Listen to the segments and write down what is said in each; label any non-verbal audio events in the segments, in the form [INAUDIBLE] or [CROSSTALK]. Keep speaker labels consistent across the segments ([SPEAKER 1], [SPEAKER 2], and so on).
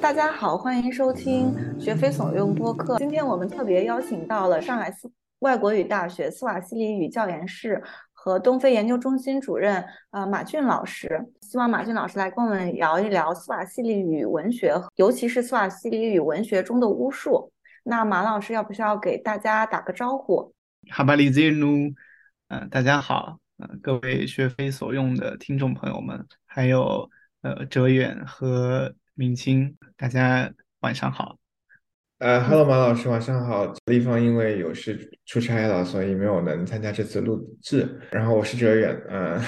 [SPEAKER 1] 大家好，欢迎收听学非所用播客。今天我们特别邀请到了上海斯外国语大学斯瓦西里语教研室和东非研究中心主任呃马俊老师，希望马俊老师来跟我们聊一聊斯瓦西里语文学，尤其是斯瓦西里语文学中的巫术。那马老师要不需要给大家打个招呼？
[SPEAKER 2] 哈巴里兹努，嗯，大家好，嗯，各位学非所用的听众朋友们，还有呃哲远和明清，大家晚上好。
[SPEAKER 3] 呃哈喽，马老师晚上好。立方因为有事出差了，所以没有能参加这次录制。然后我是哲远，嗯，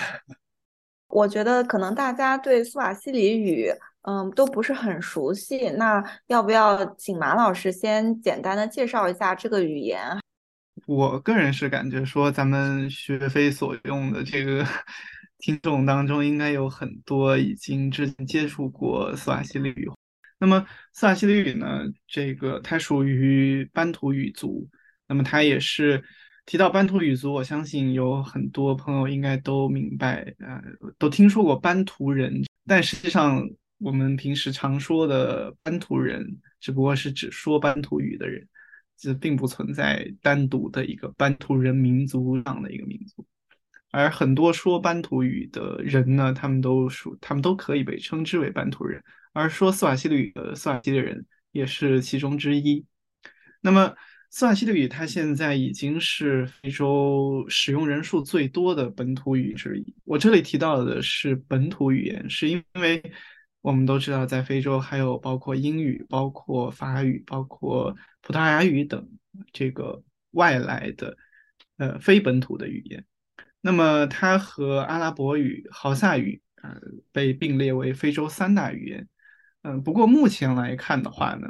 [SPEAKER 1] 我觉得可能大家对苏瓦西里语。嗯，都不是很熟悉。那要不要请马老师先简单的介绍一下这个语言？
[SPEAKER 2] 我个人是感觉说，咱们学非所用的这个听众当中，应该有很多已经之前接触过斯瓦西里语。那么斯瓦西里语呢，这个它属于班图语族。那么它也是提到班图语族，我相信有很多朋友应该都明白，呃，都听说过班图人，但实际上。我们平时常说的班图人，只不过是指说班图语的人，这并不存在单独的一个班图人民族这样的一个民族。而很多说班图语的人呢，他们都属，他们都可以被称之为班图人。而说斯瓦希里语的斯瓦希里人也是其中之一。那么，斯瓦希里语它现在已经是非洲使用人数最多的本土语之一。我这里提到的是本土语言，是因为。我们都知道，在非洲还有包括英语、包括法语、包括葡萄牙语等这个外来的呃非本土的语言。那么它和阿拉伯语、豪萨语呃被并列为非洲三大语言。嗯，不过目前来看的话呢，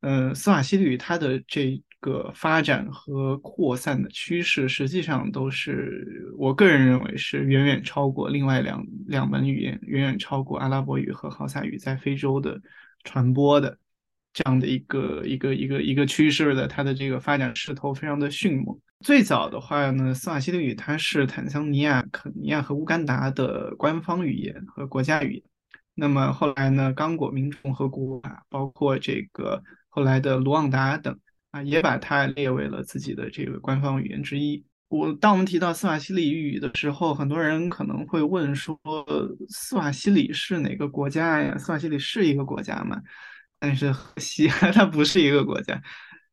[SPEAKER 2] 嗯，斯瓦希里语它的这个发展和扩散的趋势，实际上都是我个人认为是远远超过另外两两门语言，远远超过阿拉伯语和豪萨语在非洲的传播的这样的一个一个一个一个趋势的，它的这个发展势头非常的迅猛。最早的话呢，斯瓦希里语它是坦桑尼亚、肯尼亚和乌干达的官方语言和国家语言。那么后来呢，刚果民主共和国啊包括这个后来的卢旺达等。啊，也把它列为了自己的这个官方语言之一。我当我们提到斯瓦希里语的时候，很多人可能会问说，斯瓦希里是哪个国家呀？斯瓦希里是一个国家吗？但是西，[LAUGHS] 它不是一个国家，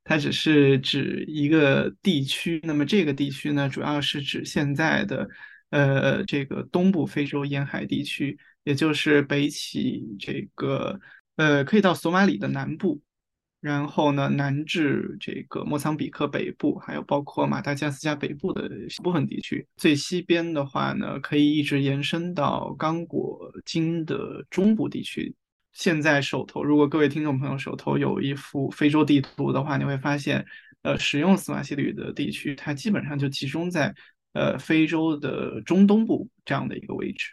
[SPEAKER 2] 它只是指一个地区。那么这个地区呢，主要是指现在的呃这个东部非洲沿海地区，也就是北起这个呃可以到索马里的南部。然后呢，南至这个莫桑比克北部，还有包括马达加斯加北部的部分地区。最西边的话呢，可以一直延伸到刚果金的中部地区。现在手头，如果各位听众朋友手头有一幅非洲地图的话，你会发现，呃，使用斯瓦希里的地区，它基本上就集中在呃非洲的中东部这样的一个位置。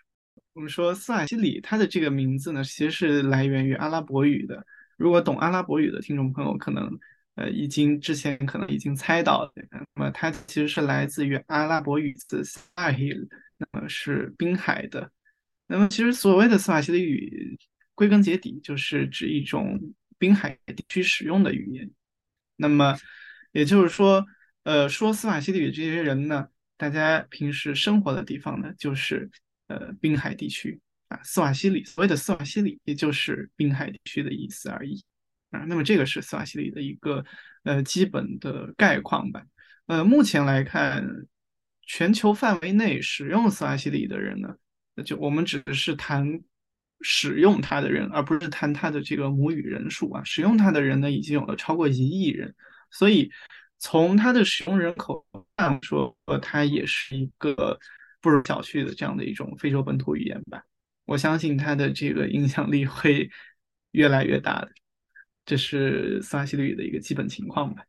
[SPEAKER 2] 我们说斯瓦希里，它的这个名字呢，其实是来源于阿拉伯语的。如果懂阿拉伯语的听众朋友，可能呃已经之前可能已经猜到，那么它其实是来自于阿拉伯语的 Sahil，那么是滨海的。那么其实所谓的斯瓦希里语，归根结底就是指一种滨海地区使用的语言。那么也就是说，呃，说斯瓦希里语这些人呢，大家平时生活的地方呢，就是呃滨海地区。啊，斯瓦希里所谓的斯瓦希里，也就是滨海地区的意思而已。啊，那么这个是斯瓦希里的一个呃基本的概况吧。呃，目前来看，全球范围内使用斯瓦希里的人呢，就我们只是谈使用它的人，而不是谈它的这个母语人数啊。使用它的人呢，已经有了超过一亿人，所以从它的使用人口来说，它也是一个不容小觑的这样的一种非洲本土语言吧。我相信他的这个影响力会越来越大的，这是斯瓦希里语的一个基本情况吧。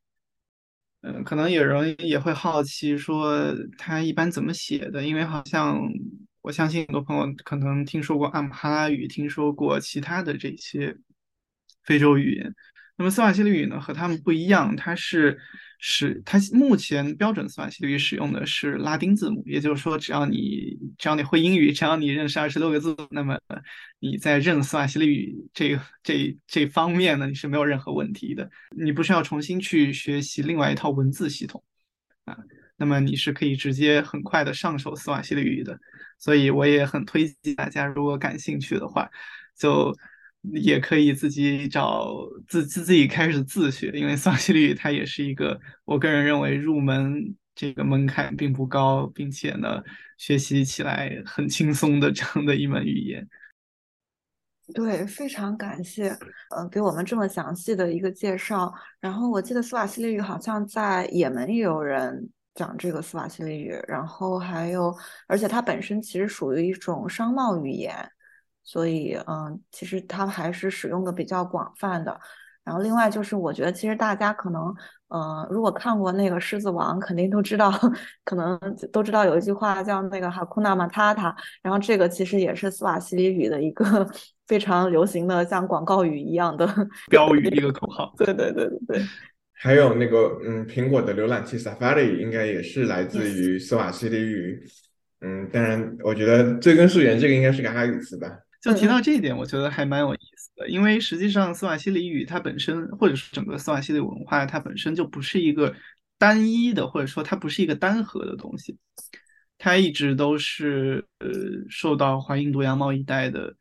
[SPEAKER 2] 嗯，可能有人也会好奇说他一般怎么写的，因为好像我相信很多朋友可能听说过阿姆哈拉语，听说过其他的这些非洲语言。那么斯瓦希里语呢和他们不一样，它是使它目前标准斯瓦西里语使用的是拉丁字母，也就是说，只要你只要你会英语，只要你认识二十六个字，那么你在认斯瓦西里语这这这方面呢，你是没有任何问题的。你不需要重新去学习另外一套文字系统啊，那么你是可以直接很快的上手斯瓦西里语的。所以我也很推荐大家，如果感兴趣的话，就。也可以自己找自自自己开始自学，因为斯瓦西里语它也是一个我个人认为入门这个门槛并不高，并且呢学习起来很轻松的这样的一门语言。
[SPEAKER 1] 对，非常感谢，呃，给我们这么详细的一个介绍。然后我记得斯瓦西里语好像在也门也有人讲这个斯瓦西里语，然后还有，而且它本身其实属于一种商贸语言。所以，嗯，其实它还是使用的比较广泛的。然后，另外就是，我觉得其实大家可能，嗯，如果看过那个《狮子王》，肯定都知道，[LAUGHS] 可能都知道有一句话叫那个“哈库纳马塔塔”。然后，这个其实也是斯瓦西里语的一个 [LAUGHS] 非常流行的，像广告语一样的
[SPEAKER 2] 标语，一个口号。
[SPEAKER 1] 对对对对对。[LAUGHS]
[SPEAKER 3] 还有那个，嗯，苹果的浏览器 Safari 应该也是来自于斯瓦西里语。嗯，当然，我觉得追根溯源，这个应该是个阿语词吧。
[SPEAKER 2] 就提到这一点，我觉得还蛮有意思的，因为实际上斯瓦西里语它本身，或者是整个斯瓦西里文化，它本身就不是一个单一的，或者说它不是一个单核的东西，它一直都是呃受到环印度洋贸易带的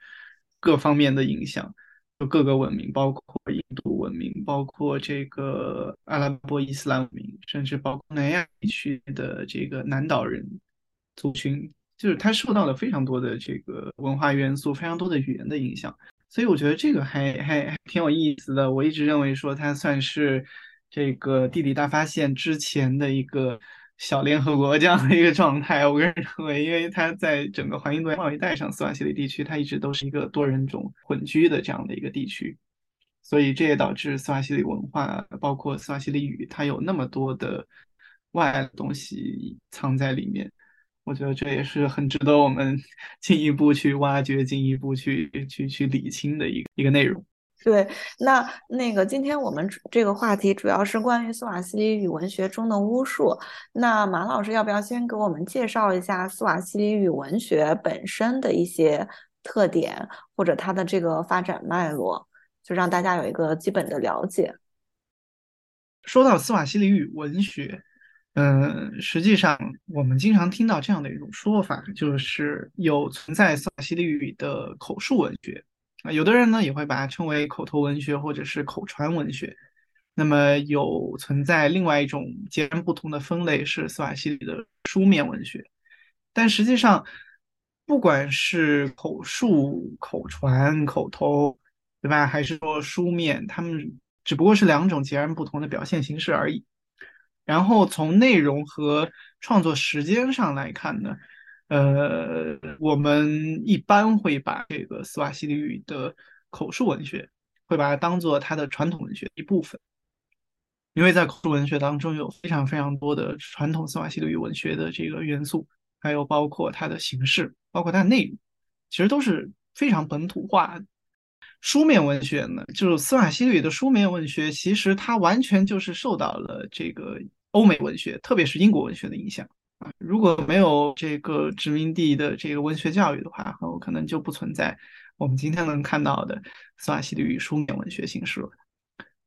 [SPEAKER 2] 各方面的影响，就各个文明，包括印度文明，包括这个阿拉伯伊斯兰文明，甚至包括南亚地区的这个南岛人族群。就是它受到了非常多的这个文化元素，非常多的语言的影响，所以我觉得这个还还还挺有意思的。我一直认为说它算是这个地理大发现之前的一个小联合国这样的一个状态。我个人认为，因为它在整个环印度洋贸易带上，斯瓦西里地区它一直都是一个多人种混居的这样的一个地区，所以这也导致斯瓦西里文化，包括斯瓦西里语，它有那么多的外来的东西藏在里面。我觉得这也是很值得我们 [LAUGHS] 进一步去挖掘、进一步去去去理清的一个一个内容。
[SPEAKER 1] 对，那那个今天我们这个话题主要是关于斯瓦西里语文学中的巫术。那马老师要不要先给我们介绍一下斯瓦西里语文学本身的一些特点，或者它的这个发展脉络，就让大家有一个基本的了解。
[SPEAKER 2] 说到斯瓦西里语文学。嗯，实际上我们经常听到这样的一种说法，就是有存在斯瓦西里语的口述文学啊，有的人呢也会把它称为口头文学或者是口传文学。那么有存在另外一种截然不同的分类是斯瓦西里的书面文学。但实际上，不管是口述、口传、口头，对吧？还是说书面，他们只不过是两种截然不同的表现形式而已。然后从内容和创作时间上来看呢，呃，我们一般会把这个斯瓦西里语的口述文学，会把它当做它的传统文学一部分，因为在口述文学当中有非常非常多的传统斯瓦西里语文学的这个元素，还有包括它的形式，包括它的内容，其实都是非常本土化的。书面文学呢，就是斯瓦西里语的书面文学，其实它完全就是受到了这个。欧美文学，特别是英国文学的影响啊，如果没有这个殖民地的这个文学教育的话，很可能就不存在我们今天能看到的斯瓦西里语书面文学形式了。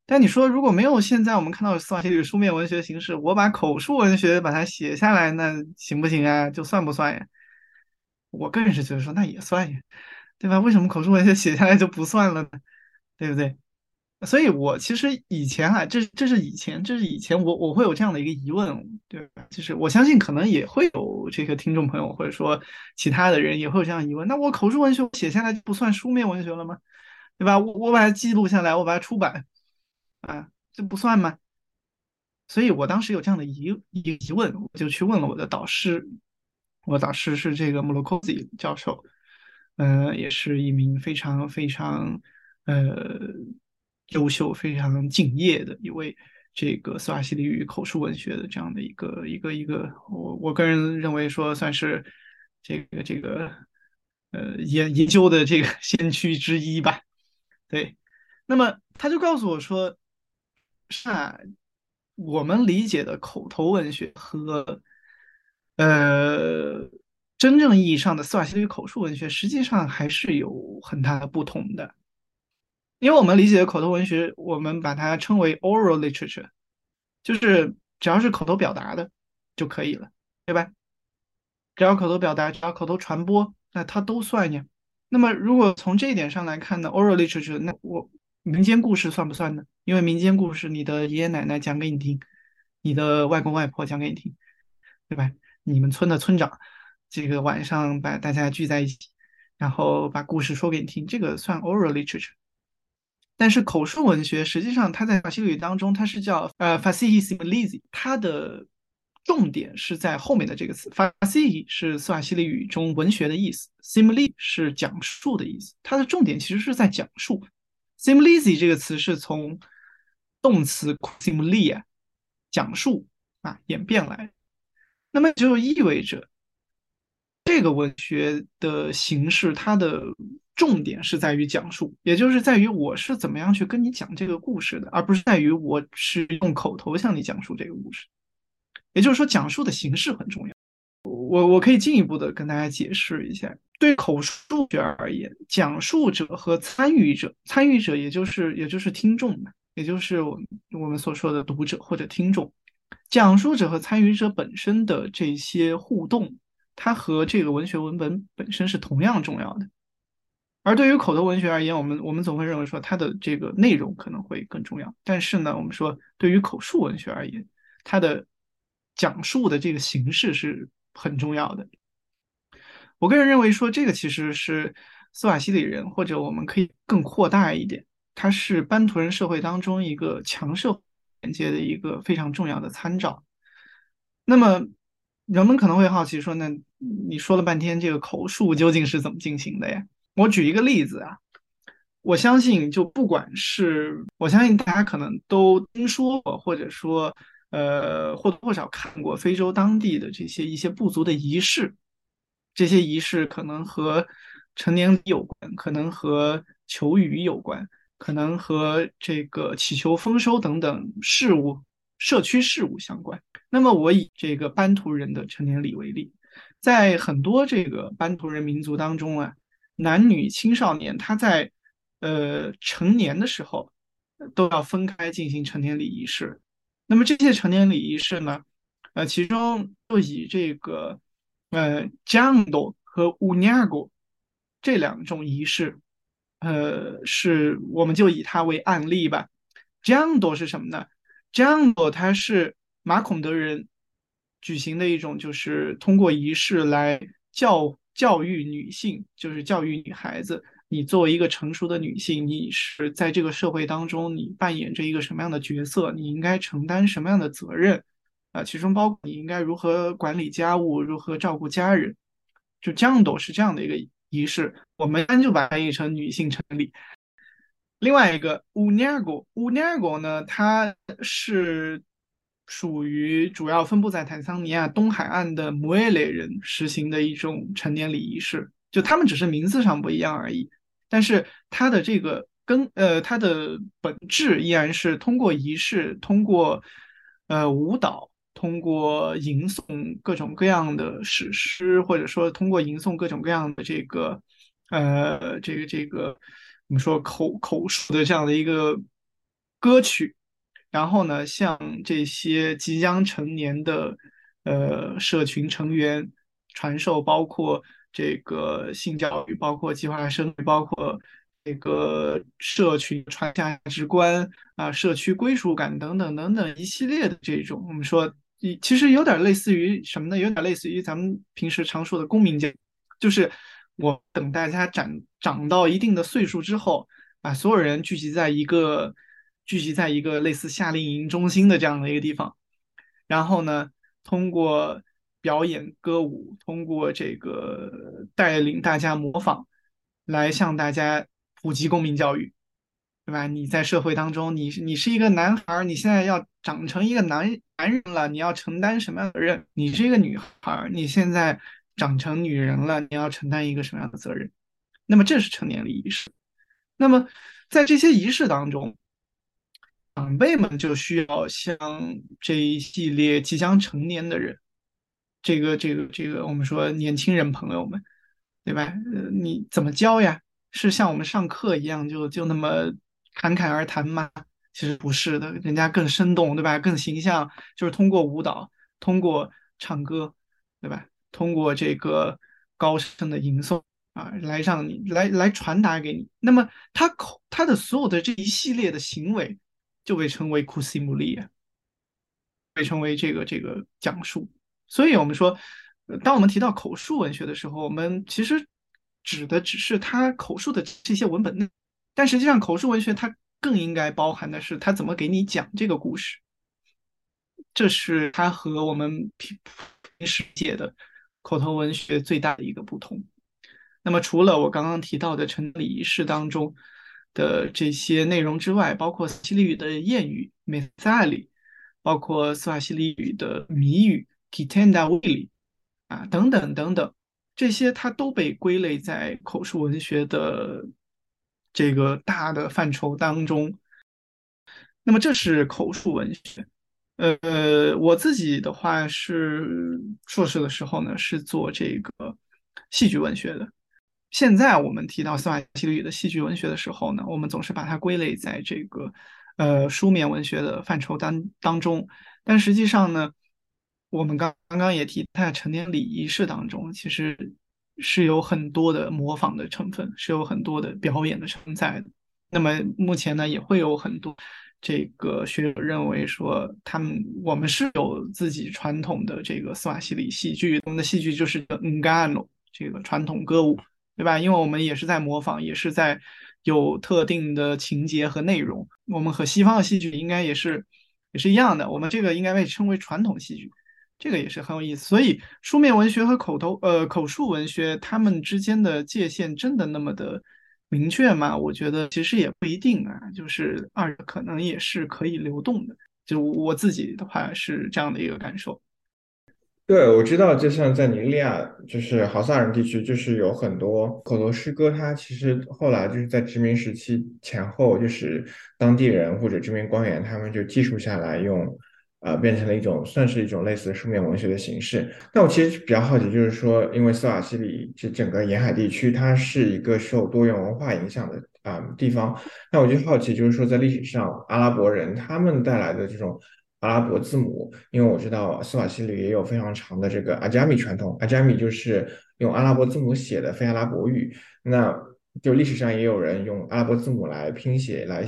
[SPEAKER 2] 但你说，如果没有现在我们看到的斯瓦西里语书面文学形式，我把口述文学把它写下来，那行不行啊？就算不算呀？我个人是觉得说，那也算呀，对吧？为什么口述文学写下来就不算了呢？对不对？所以，我其实以前啊，这这是以前，这是以前，我我会有这样的一个疑问，对吧？就是我相信，可能也会有这个听众朋友，或者说其他的人也会有这样疑问。那我口述文学写下来就不算书面文学了吗？对吧？我我把它记录下来，我把它出版，啊，这不算吗？所以我当时有这样的疑疑疑问，我就去问了我的导师，我导师是这个穆洛科兹教授，嗯，也是一名非常非常呃。优秀、非常敬业的一位这个斯瓦西里语口述文学的这样的一个一个一个，我我个人认为说算是这个这个呃研研究的这个 [LAUGHS] 先驱之一吧。对，那么他就告诉我说，是啊，我们理解的口头文学和呃真正意义上的斯瓦希里语口述文学，实际上还是有很大的不同的。因为我们理解的口头文学，我们把它称为 oral literature，就是只要是口头表达的就可以了，对吧？只要口头表达，只要口头传播，那它都算呀。那么如果从这一点上来看呢，oral literature，那我民间故事算不算呢？因为民间故事，你的爷爷奶奶讲给你听，你的外公外婆讲给你听，对吧？你们村的村长，这个晚上把大家聚在一起，然后把故事说给你听，这个算 oral literature。但是口述文学实际上，它在法西里语当中，它是叫呃 fasihi similisi，它的重点是在后面的这个词。fasihi 是斯瓦西里语中文学的意思，simili 是讲述的意思。它的重点其实是在讲述。similisi 这个词是从动词 similia 讲述啊演变来，那么就意味着这个文学的形式，它的。重点是在于讲述，也就是在于我是怎么样去跟你讲这个故事的，而不是在于我是用口头向你讲述这个故事。也就是说，讲述的形式很重要。我我可以进一步的跟大家解释一下，对口述学而言，讲述者和参与者，参与者也就是也就是听众嘛，也就是我我们所说的读者或者听众，讲述者和参与者本身的这些互动，它和这个文学文本本身是同样重要的。而对于口头文学而言，我们我们总会认为说它的这个内容可能会更重要。但是呢，我们说对于口述文学而言，它的讲述的这个形式是很重要的。我个人认为说这个其实是斯瓦西里人，或者我们可以更扩大一点，它是班图人社会当中一个强社连接的一个非常重要的参照。那么人们可能会好奇说，那你说了半天这个口述究竟是怎么进行的呀？我举一个例子啊，我相信，就不管是我相信大家可能都听说过，或者说，呃，或多或少看过非洲当地的这些一些部族的仪式，这些仪式可能和成年礼有关，可能和求雨有关，可能和这个祈求丰收等等事物、社区事务相关。那么，我以这个班图人的成年礼为例，在很多这个班图人民族当中啊。男女青少年，他在呃成年的时候都要分开进行成年礼仪式。那么这些成年礼仪式呢，呃，其中就以这个呃 jando 和 unyago 这两种仪式，呃，是我们就以它为案例吧。jando 是什么呢？jando 它是马孔德人举行的一种，就是通过仪式来教。教育女性就是教育女孩子。你作为一个成熟的女性，你是在这个社会当中，你扮演着一个什么样的角色？你应该承担什么样的责任？啊，其中包括你应该如何管理家务，如何照顾家人。就这样都是这样的一个仪式。我们一般就把它翻译成女性成立。另外一个 Unago，Unago 呢，它是。属于主要分布在坦桑尼亚东海岸的摩耶雷人实行的一种成年礼仪式，就他们只是名字上不一样而已，但是它的这个根呃它的本质依然是通过仪式，通过呃舞蹈，通过吟诵各种各样的史诗，或者说通过吟诵各种各样的这个呃这个这个我们说口口述的这样的一个歌曲。然后呢，向这些即将成年的呃社群成员传授，包括这个性教育，包括计划生育，包括这个社群传价值观啊、社区归属感等等等等一系列的这种，我们说，其实有点类似于什么呢？有点类似于咱们平时常说的公民教育，就是我等大家长长到一定的岁数之后，把所有人聚集在一个。聚集在一个类似夏令营中心的这样的一个地方，然后呢，通过表演歌舞，通过这个带领大家模仿，来向大家普及公民教育，对吧？你在社会当中，你你是一个男孩，你现在要长成一个男男人了，你要承担什么样的责任？你是一个女孩，你现在长成女人了，你要承担一个什么样的责任？那么这是成年礼仪式。那么在这些仪式当中。长辈们就需要像这一系列即将成年的人，这个这个这个，我们说年轻人朋友们，对吧？你怎么教呀？是像我们上课一样就就那么侃侃而谈吗？其实不是的，人家更生动，对吧？更形象，就是通过舞蹈，通过唱歌，对吧？通过这个高声的吟诵啊，来让你来来传达给你。那么他口他的所有的这一系列的行为，就被称为库西姆利亚，被称为这个这个讲述。所以我们说，当我们提到口述文学的时候，我们其实指的只是他口述的这些文本内，但实际上口述文学它。更应该包含的是他怎么给你讲这个故事，这是他和我们平平时写的口头文学最大的一个不同。那么，除了我刚刚提到的成礼仪式当中的这些内容之外，包括西里语的谚语 m e t a l i 包括斯瓦西里语的谜语 （kitenda wili） 啊，等等等等，这些它都被归类在口述文学的。这个大的范畴当中，那么这是口述文学。呃，我自己的话是硕士的时候呢，是做这个戏剧文学的。现在我们提到斯瓦希里语的戏剧文学的时候呢，我们总是把它归类在这个呃书面文学的范畴当当中。但实际上呢，我们刚刚刚也提，在成年礼仪式当中，其实。是有很多的模仿的成分，是有很多的表演的成分在的。那么目前呢，也会有很多这个学者认为说，他们我们是有自己传统的这个斯瓦希里戏剧，我们的戏剧就是 ngano 这个传统歌舞，对吧？因为我们也是在模仿，也是在有特定的情节和内容。我们和西方的戏剧应该也是也是一样的，我们这个应该被称为传统戏剧。这个也是很有意思，所以书面文学和口头呃口述文学，它们之间的界限真的那么的明确吗？我觉得其实也不一定啊，就是二可能也是可以流动的。就我自己的话是这样的一个感受。
[SPEAKER 3] 对，我知道，就像在尼日利亚，就是豪萨人地区，就是有很多口头诗歌，它其实后来就是在殖民时期前后，就是当地人或者殖民官员他们就记述下来用。呃，变成了一种算是一种类似书面文学的形式。那我其实比较好奇，就是说，因为斯瓦西里这整个沿海地区，它是一个受多元文化影响的啊地方。那我就好奇，就是说，在历史上，阿拉伯人他们带来的这种阿拉伯字母，因为我知道斯瓦西里也有非常长的这个阿加米传统，阿加米就是用阿拉伯字母写的非阿拉伯语。那就历史上也有人用阿拉伯字母来拼写，来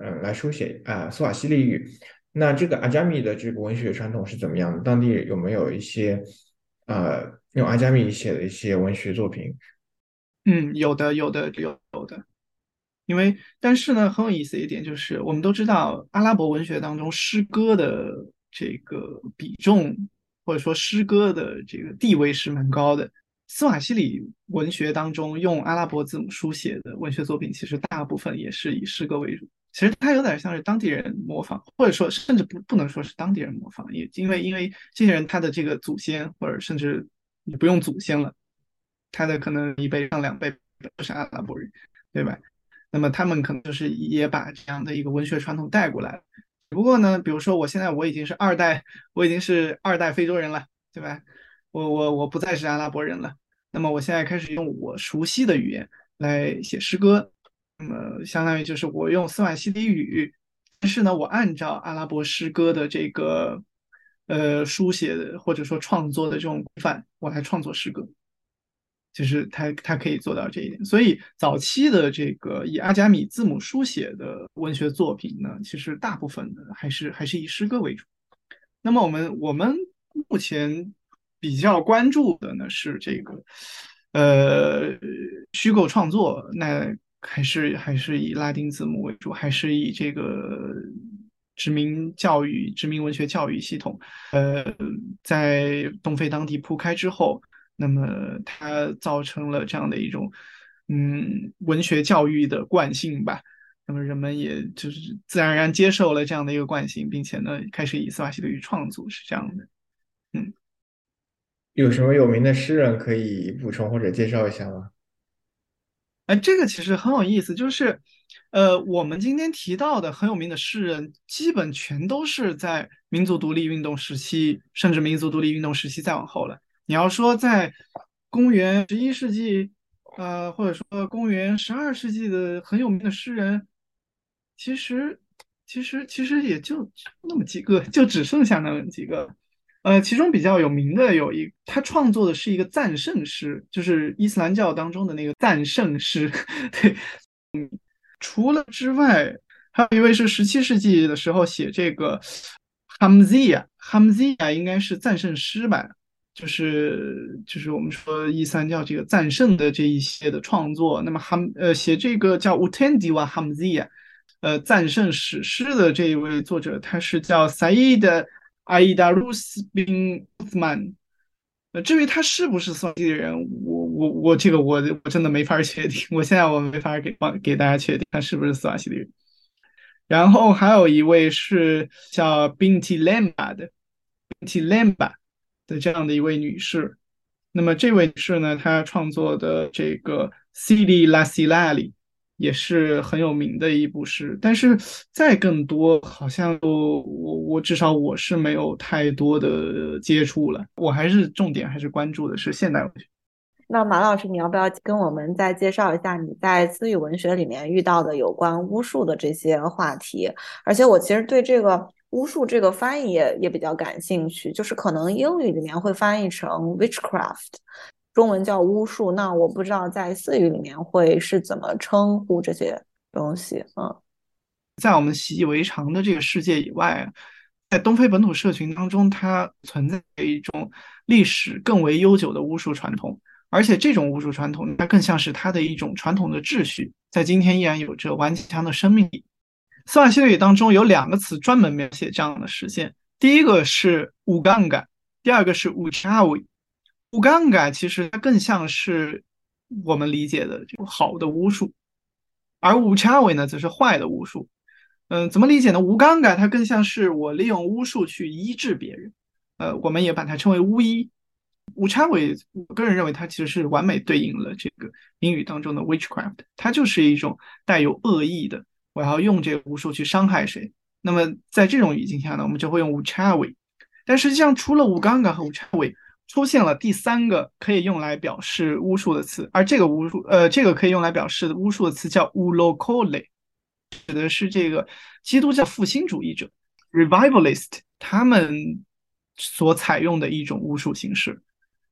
[SPEAKER 3] 嗯来书写啊斯瓦西里语。那这个阿加米的这个文学传统是怎么样的？当地有没有一些呃用阿加米写的一些文学作品？
[SPEAKER 2] 嗯，有的，有的，有有的。因为但是呢，很有意思一点就是，我们都知道阿拉伯文学当中诗歌的这个比重，或者说诗歌的这个地位是蛮高的。斯瓦西里文学当中用阿拉伯字母书写的文学作品，其实大部分也是以诗歌为主。其实它有点像是当地人模仿，或者说甚至不不能说是当地人模仿，也因为因为这些人他的这个祖先，或者甚至你不用祖先了，他的可能一辈上两辈都是阿拉伯人，对吧？那么他们可能就是也把这样的一个文学传统带过来了。不过呢，比如说我现在我已经是二代，我已经是二代非洲人了，对吧？我我我不再是阿拉伯人了，那么我现在开始用我熟悉的语言来写诗歌。那么，相当于就是我用斯瓦西里语，但是呢，我按照阿拉伯诗歌的这个呃书写或者说创作的这种规范，我来创作诗歌，就是他他可以做到这一点。所以，早期的这个以阿加米字母书写的文学作品呢，其实大部分的还是还是以诗歌为主。那么，我们我们目前比较关注的呢是这个呃虚构创作那。还是还是以拉丁字母为主，还是以这个殖民教育、殖民文学教育系统，呃，在东非当地铺开之后，那么它造成了这样的一种，嗯，文学教育的惯性吧。那么人们也就是自然而然接受了这样的一个惯性，并且呢，开始以斯瓦西里语创作，是这样的。嗯，
[SPEAKER 3] 有什么有名的诗人可以补充或者介绍一下吗？
[SPEAKER 2] 哎，这个其实很有意思，就是，呃，我们今天提到的很有名的诗人，基本全都是在民族独立运动时期，甚至民族独立运动时期再往后了。你要说在公元十一世纪，呃，或者说公元十二世纪的很有名的诗人，其实，其实，其实也就那么几个，就只剩下那么几个。呃，其中比较有名的有一，他创作的是一个赞圣诗，就是伊斯兰教当中的那个赞圣诗。[LAUGHS] 对，嗯，除了之外，还有一位是十七世纪的时候写这个 Hamziya，Hamziya 应该是赞圣诗吧，就是就是我们说伊斯兰教这个赞圣的这一些的创作。那么 Ham 呃写这个叫 Utendiwa Hamziya，呃赞圣史诗的这一位作者，他是叫 Said。阿伊达鲁斯宾乌曼，呃，至于他是不是宋西的人，我我我这个我我真的没法确定，我现在我没法给帮给大家确定他是不是斯瓦西里人。然后还有一位是叫 Binti Lamba 的 Binti Lamba 的这样的一位女士，那么这位女士呢，她创作的这个 Sili La Silali。也是很有名的一部诗，但是再更多，好像我我至少我是没有太多的接触了。我还是重点还是关注的是现代文学。
[SPEAKER 1] 那马老师，你要不要跟我们再介绍一下你在私语文学里面遇到的有关巫术的这些话题？而且我其实对这个巫术这个翻译也也比较感兴趣，就是可能英语里面会翻译成 witchcraft。中文叫巫术，那我不知道在四语里面会是怎么称呼这些东西。嗯，
[SPEAKER 2] 在我们习以为常的这个世界以外，在东非本土社群当中，它存在一种历史更为悠久的巫术传统，而且这种巫术传统，它更像是它的一种传统的秩序，在今天依然有着顽强的生命力。斯瓦希里语当中有两个词专门描写这样的实现，第一个是乌杠杆，第二个是乌查维。乌杠杆其实它更像是我们理解的这种好的巫术，而乌查韦呢则是坏的巫术。嗯，怎么理解呢？乌杠杆它更像是我利用巫术去医治别人，呃，我们也把它称为巫医。乌查韦，我个人认为它其实是完美对应了这个英语当中的 witchcraft，它就是一种带有恶意的，我要用这个巫术去伤害谁。那么在这种语境下呢，我们就会用乌查韦。但实际上，除了乌杠杆和乌查韦，出现了第三个可以用来表示巫术的词，而这个巫术，呃，这个可以用来表示巫术的词叫 ulokole，指的是这个基督教复兴主义者 revivalist 他们所采用的一种巫术形式。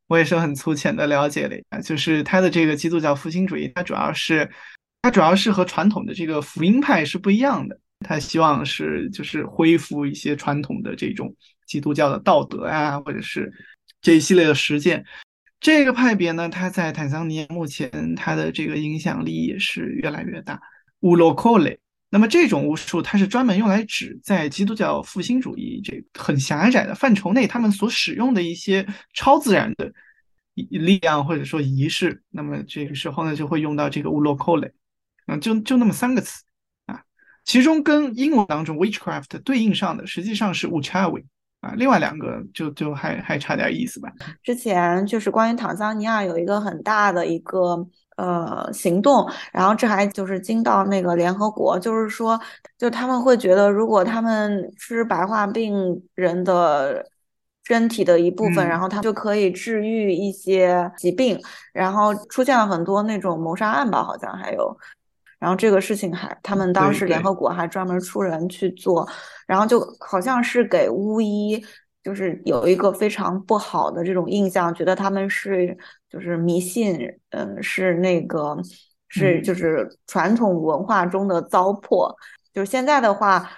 [SPEAKER 2] 我也是很粗浅的了解了一下，就是他的这个基督教复兴主义，它主要是，它主要是和传统的这个福音派是不一样的，他希望是就是恢复一些传统的这种基督教的道德啊，或者是。这一系列的实践，这个派别呢，它在坦桑尼亚目前它的这个影响力也是越来越大。乌洛克雷，那么这种巫术它是专门用来指在基督教复兴主义这很狭窄的范畴内，他们所使用的一些超自然的力量或者说仪式。那么这个时候呢，就会用到这个乌洛克雷，嗯，就就那么三个词啊，其中跟英文当中 witchcraft 对应上的实际上是 witchery。啊，另外两个就就还还差点意思吧。
[SPEAKER 1] 之前就是关于坦桑尼亚有一个很大的一个呃行动，然后这还就是惊到那个联合国，就是说，就他们会觉得，如果他们吃白化病人的身体的一部分，然后他就可以治愈一些疾病，然后出现了很多那种谋杀案吧，好像还有。然后这个事情还，他们当时联合国还专门出人去做，然后就好像是给巫医，就是有一个非常不好的这种印象，觉得他们是就是迷信，嗯，是那个是就是传统文化中的糟粕。就是现在的话，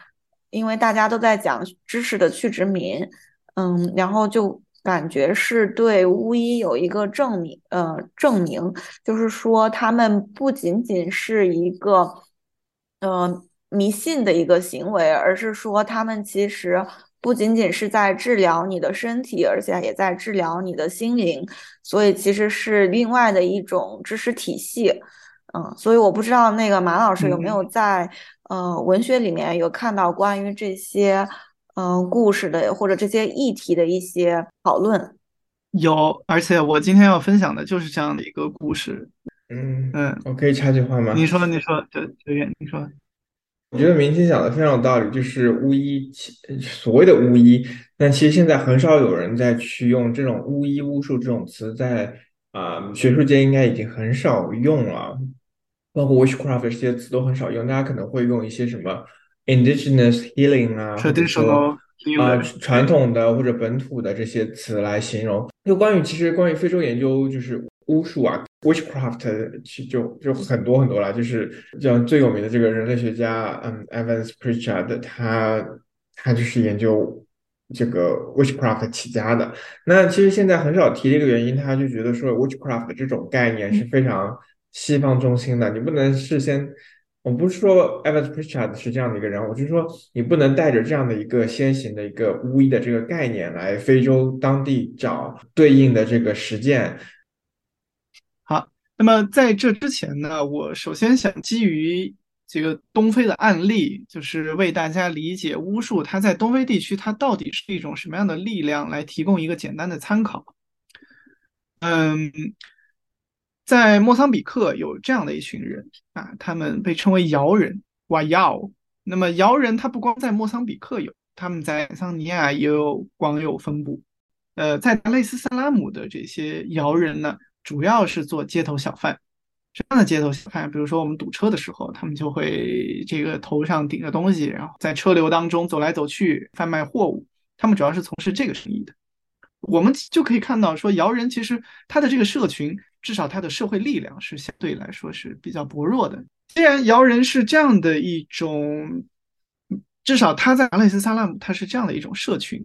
[SPEAKER 1] 因为大家都在讲知识的去殖民，嗯，然后就。感觉是对巫医有一个证明，呃，证明就是说他们不仅仅是一个，呃，迷信的一个行为，而是说他们其实不仅仅是在治疗你的身体，而且也在治疗你的心灵，所以其实是另外的一种知识体系，嗯，所以我不知道那个马老师有没有在呃文学里面有看到关于这些。嗯，故事的或者这些议题的一些讨论，
[SPEAKER 2] 有，而且我今天要分享的就是这样的一个故事。
[SPEAKER 3] 嗯
[SPEAKER 2] 嗯，
[SPEAKER 3] 我可以插句话吗？
[SPEAKER 2] 你说，你说，九九月，你说，
[SPEAKER 3] 我觉得明星讲的非常有道理，就是巫医，所谓的巫医，但其实现在很少有人再去用这种巫医、巫术这种词在，啊、学术界应该已经很少用了，包括 witchcraft 这些词都很少用，大家可能会用一些什么 indigenous healing 啊
[SPEAKER 2] ，traditional
[SPEAKER 3] 啊、传统的或者本土的这些词来形容。就关于其实关于非洲研究就是巫术啊，witchcraft 其实就就很多很多了，就是像最有名的这个人类学家，嗯，Evans Pritchard，他他就是研究这个 witchcraft 起家的。那其实现在很少提这个原因，他就觉得说 witchcraft 这种概念是非常西方中心的，你不能事先。我不是说 Evans Pritchard 是这样的一个人，我是说你不能带着这样的一个先行的一个巫医的这个概念来非洲当地找对应的这个实践。
[SPEAKER 2] 好，那么在这之前呢，我首先想基于这个东非的案例，就是为大家理解巫术它在东非地区它到底是一种什么样的力量，来提供一个简单的参考。嗯，在莫桑比克有这样的一群人啊，他们被称为瑶人，哇瑶。那么瑶人他不光在莫桑比克有，他们在桑尼亚也有广有分布。呃，在类似萨拉姆的这些瑶人呢，主要是做街头小贩。这样的街头小贩，比如说我们堵车的时候，他们就会这个头上顶着东西，然后在车流当中走来走去贩卖货物。他们主要是从事这个生意的。我们就可以看到，说瑶人其实他的这个社群，至少他的社会力量是相对来说是比较薄弱的。既然瑶人是这样的一种，至少他在阿累斯萨拉姆他是这样的一种社群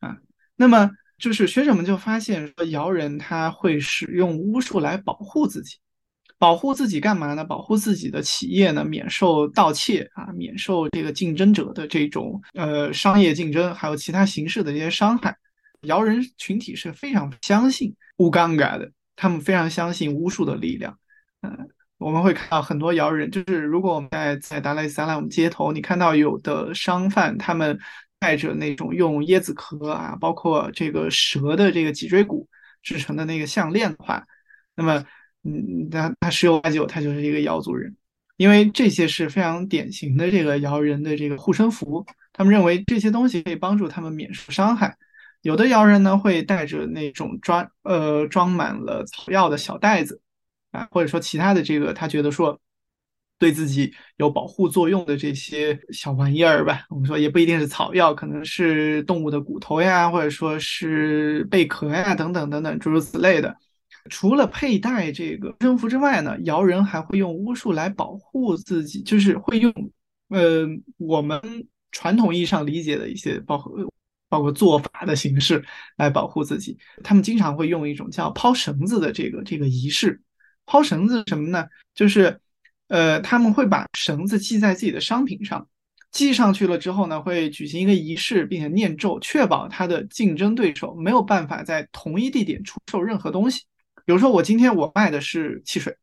[SPEAKER 2] 啊，那么就是学者们就发现说，瑶人他会使用巫术来保护自己。保护自己干嘛呢？保护自己的企业呢，免受盗窃啊，免受这个竞争者的这种呃商业竞争，还有其他形式的这些伤害。瑶人群体是非常相信乌干嘎的，他们非常相信巫术的力量。嗯、我们会看到很多瑶人，就是如果我们在在达赖斯萨拉姆街头，你看到有的商贩他们带着那种用椰子壳啊，包括这个蛇的这个脊椎骨制成的那个项链的话，那么。嗯，他他十有八九他就是一个瑶族人，因为这些是非常典型的这个瑶人的这个护身符，他们认为这些东西可以帮助他们免受伤害。有的瑶人呢会带着那种装呃装满了草药的小袋子啊，或者说其他的这个他觉得说对自己有保护作用的这些小玩意儿吧，我们说也不一定是草药，可能是动物的骨头呀，或者说是贝壳呀等等等等诸如此类的。除了佩戴这个护身符之外呢，瑶人还会用巫术来保护自己，就是会用呃我们传统意义上理解的一些包括包括做法的形式来保护自己。他们经常会用一种叫抛绳子的这个这个仪式。抛绳子什么呢？就是呃他们会把绳子系在自己的商品上，系上去了之后呢，会举行一个仪式，并且念咒，确保他的竞争对手没有办法在同一地点出售任何东西。比如说，我今天我卖的是汽水，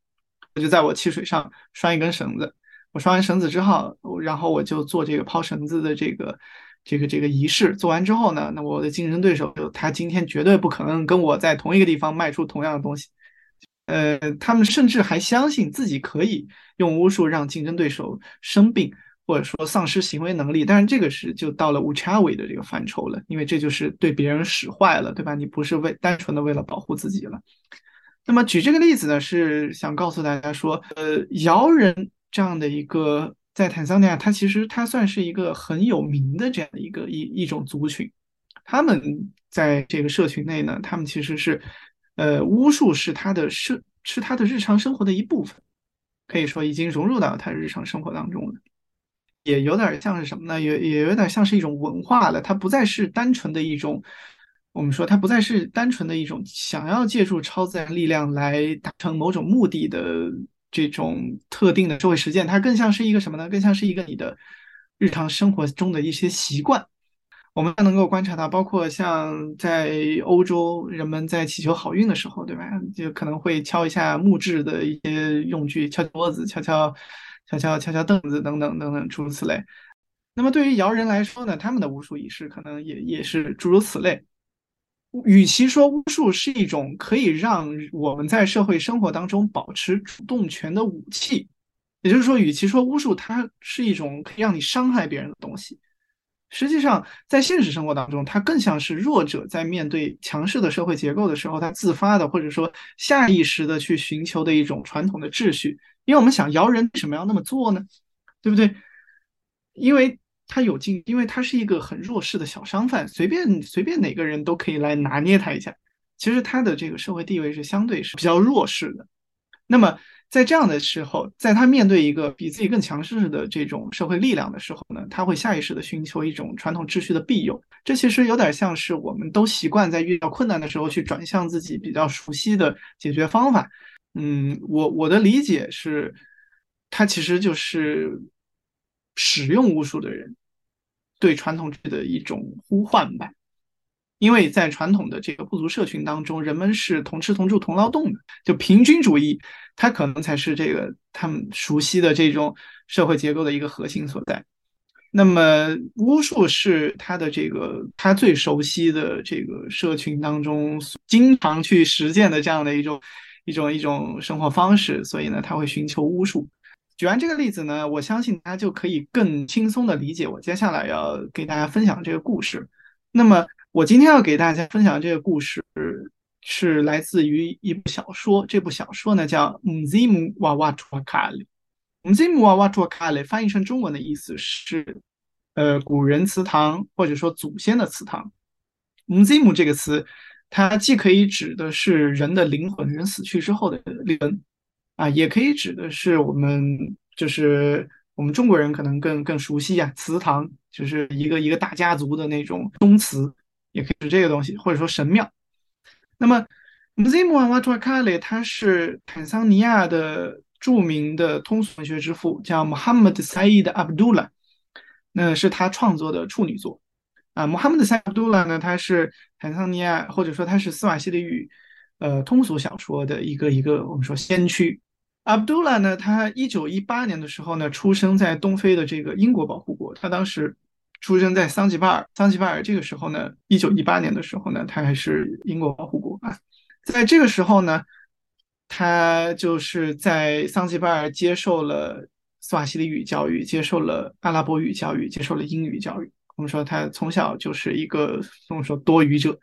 [SPEAKER 2] 我就在我汽水上拴一根绳子。我拴完绳子之后，然后我就做这个抛绳子的这个这个这个仪式。做完之后呢，那我的竞争对手就他今天绝对不可能跟我在同一个地方卖出同样的东西。呃，他们甚至还相信自己可以用巫术让竞争对手生病，或者说丧失行为能力。但是这个是就到了无差位的这个范畴了，因为这就是对别人使坏了，对吧？你不是为单纯的为了保护自己了。那么举这个例子呢，是想告诉大家说，呃，瑶人这样的一个在坦桑尼亚，它其实它算是一个很有名的这样的一个一一种族群。他们在这个社群内呢，他们其实是，呃，巫术是他的是是他的日常生活的一部分，可以说已经融入到他日常生活当中了。也有点像是什么呢？也也有点像是一种文化了，它不再是单纯的一种。我们说它不再是单纯的一种想要借助超自然力量来达成某种目的的这种特定的社会实践，它更像是一个什么呢？更像是一个你的日常生活中的一些习惯。我们能够观察到，包括像在欧洲，人们在祈求好运的时候，对吧？就可能会敲一下木质的一些用具，敲桌子、敲敲敲敲敲敲凳子等等等等诸如此类。那么对于瑶人来说呢，他们的巫术仪式可能也也是诸如此类。与其说巫术是一种可以让我们在社会生活当中保持主动权的武器，也就是说，与其说巫术它是一种可以让你伤害别人的东西，实际上在现实生活当中，它更像是弱者在面对强势的社会结构的时候，他自发的或者说下意识的去寻求的一种传统的秩序。因为我们想摇人，为什么要那么做呢？对不对？因为他有劲，因为他是一个很弱势的小商贩，随便随便哪个人都可以来拿捏他一下。其实他的这个社会地位是相对是比较弱势的。那么在这样的时候，在他面对一个比自己更强势的这种社会力量的时候呢，他会下意识的寻求一种传统秩序的庇佑。这其实有点像是我们都习惯在遇到困难的时候去转向自己比较熟悉的解决方法。嗯，我我的理解是，他其实就是使用巫术的人。对传统制的一种呼唤吧，因为在传统的这个部族社群当中，人们是同吃同住同劳动的，就平均主义，它可能才是这个他们熟悉的这种社会结构的一个核心所在。那么巫术是他的这个他最熟悉的这个社群当中经常去实践的这样的一种一种一种生活方式，所以呢，他会寻求巫术。举完这个例子呢，我相信大家就可以更轻松的理解我接下来要给大家分享这个故事。那么，我今天要给大家分享这个故事是来自于一部小说，这部小说呢叫《Mzimu wa watu wa kale》。Mzimu wa watu wa kale 翻译成中文的意思是，呃，古人祠堂或者说祖先的祠堂。Mzimu 这个词，它既可以指的是人的灵魂，人死去之后的灵魂。啊，也可以指的是我们，就是我们中国人可能更更熟悉啊，祠堂就是一个一个大家族的那种宗祠，也可以是这个东西，或者说神庙。那么，Mzimu Watu Kale 他是坦桑尼亚的著名的通俗文学之父，叫 Muhammad Said Abdullah，那是他创作的处女作。啊，Muhammad Said Abdullah 呢，他是坦桑尼亚或者说他是斯瓦西里语，呃，通俗小说的一个一个我们说先驱。Abdullah 呢，他一九一八年的时候呢，出生在东非的这个英国保护国。他当时出生在桑吉巴尔，桑吉巴尔这个时候呢，一九一八年的时候呢，他还是英国保护国啊。在这个时候呢，他就是在桑吉巴尔接受了斯瓦西里语教育，接受了阿拉伯语教育，接受了英语教育。我们说他从小就是一个我们说多语者。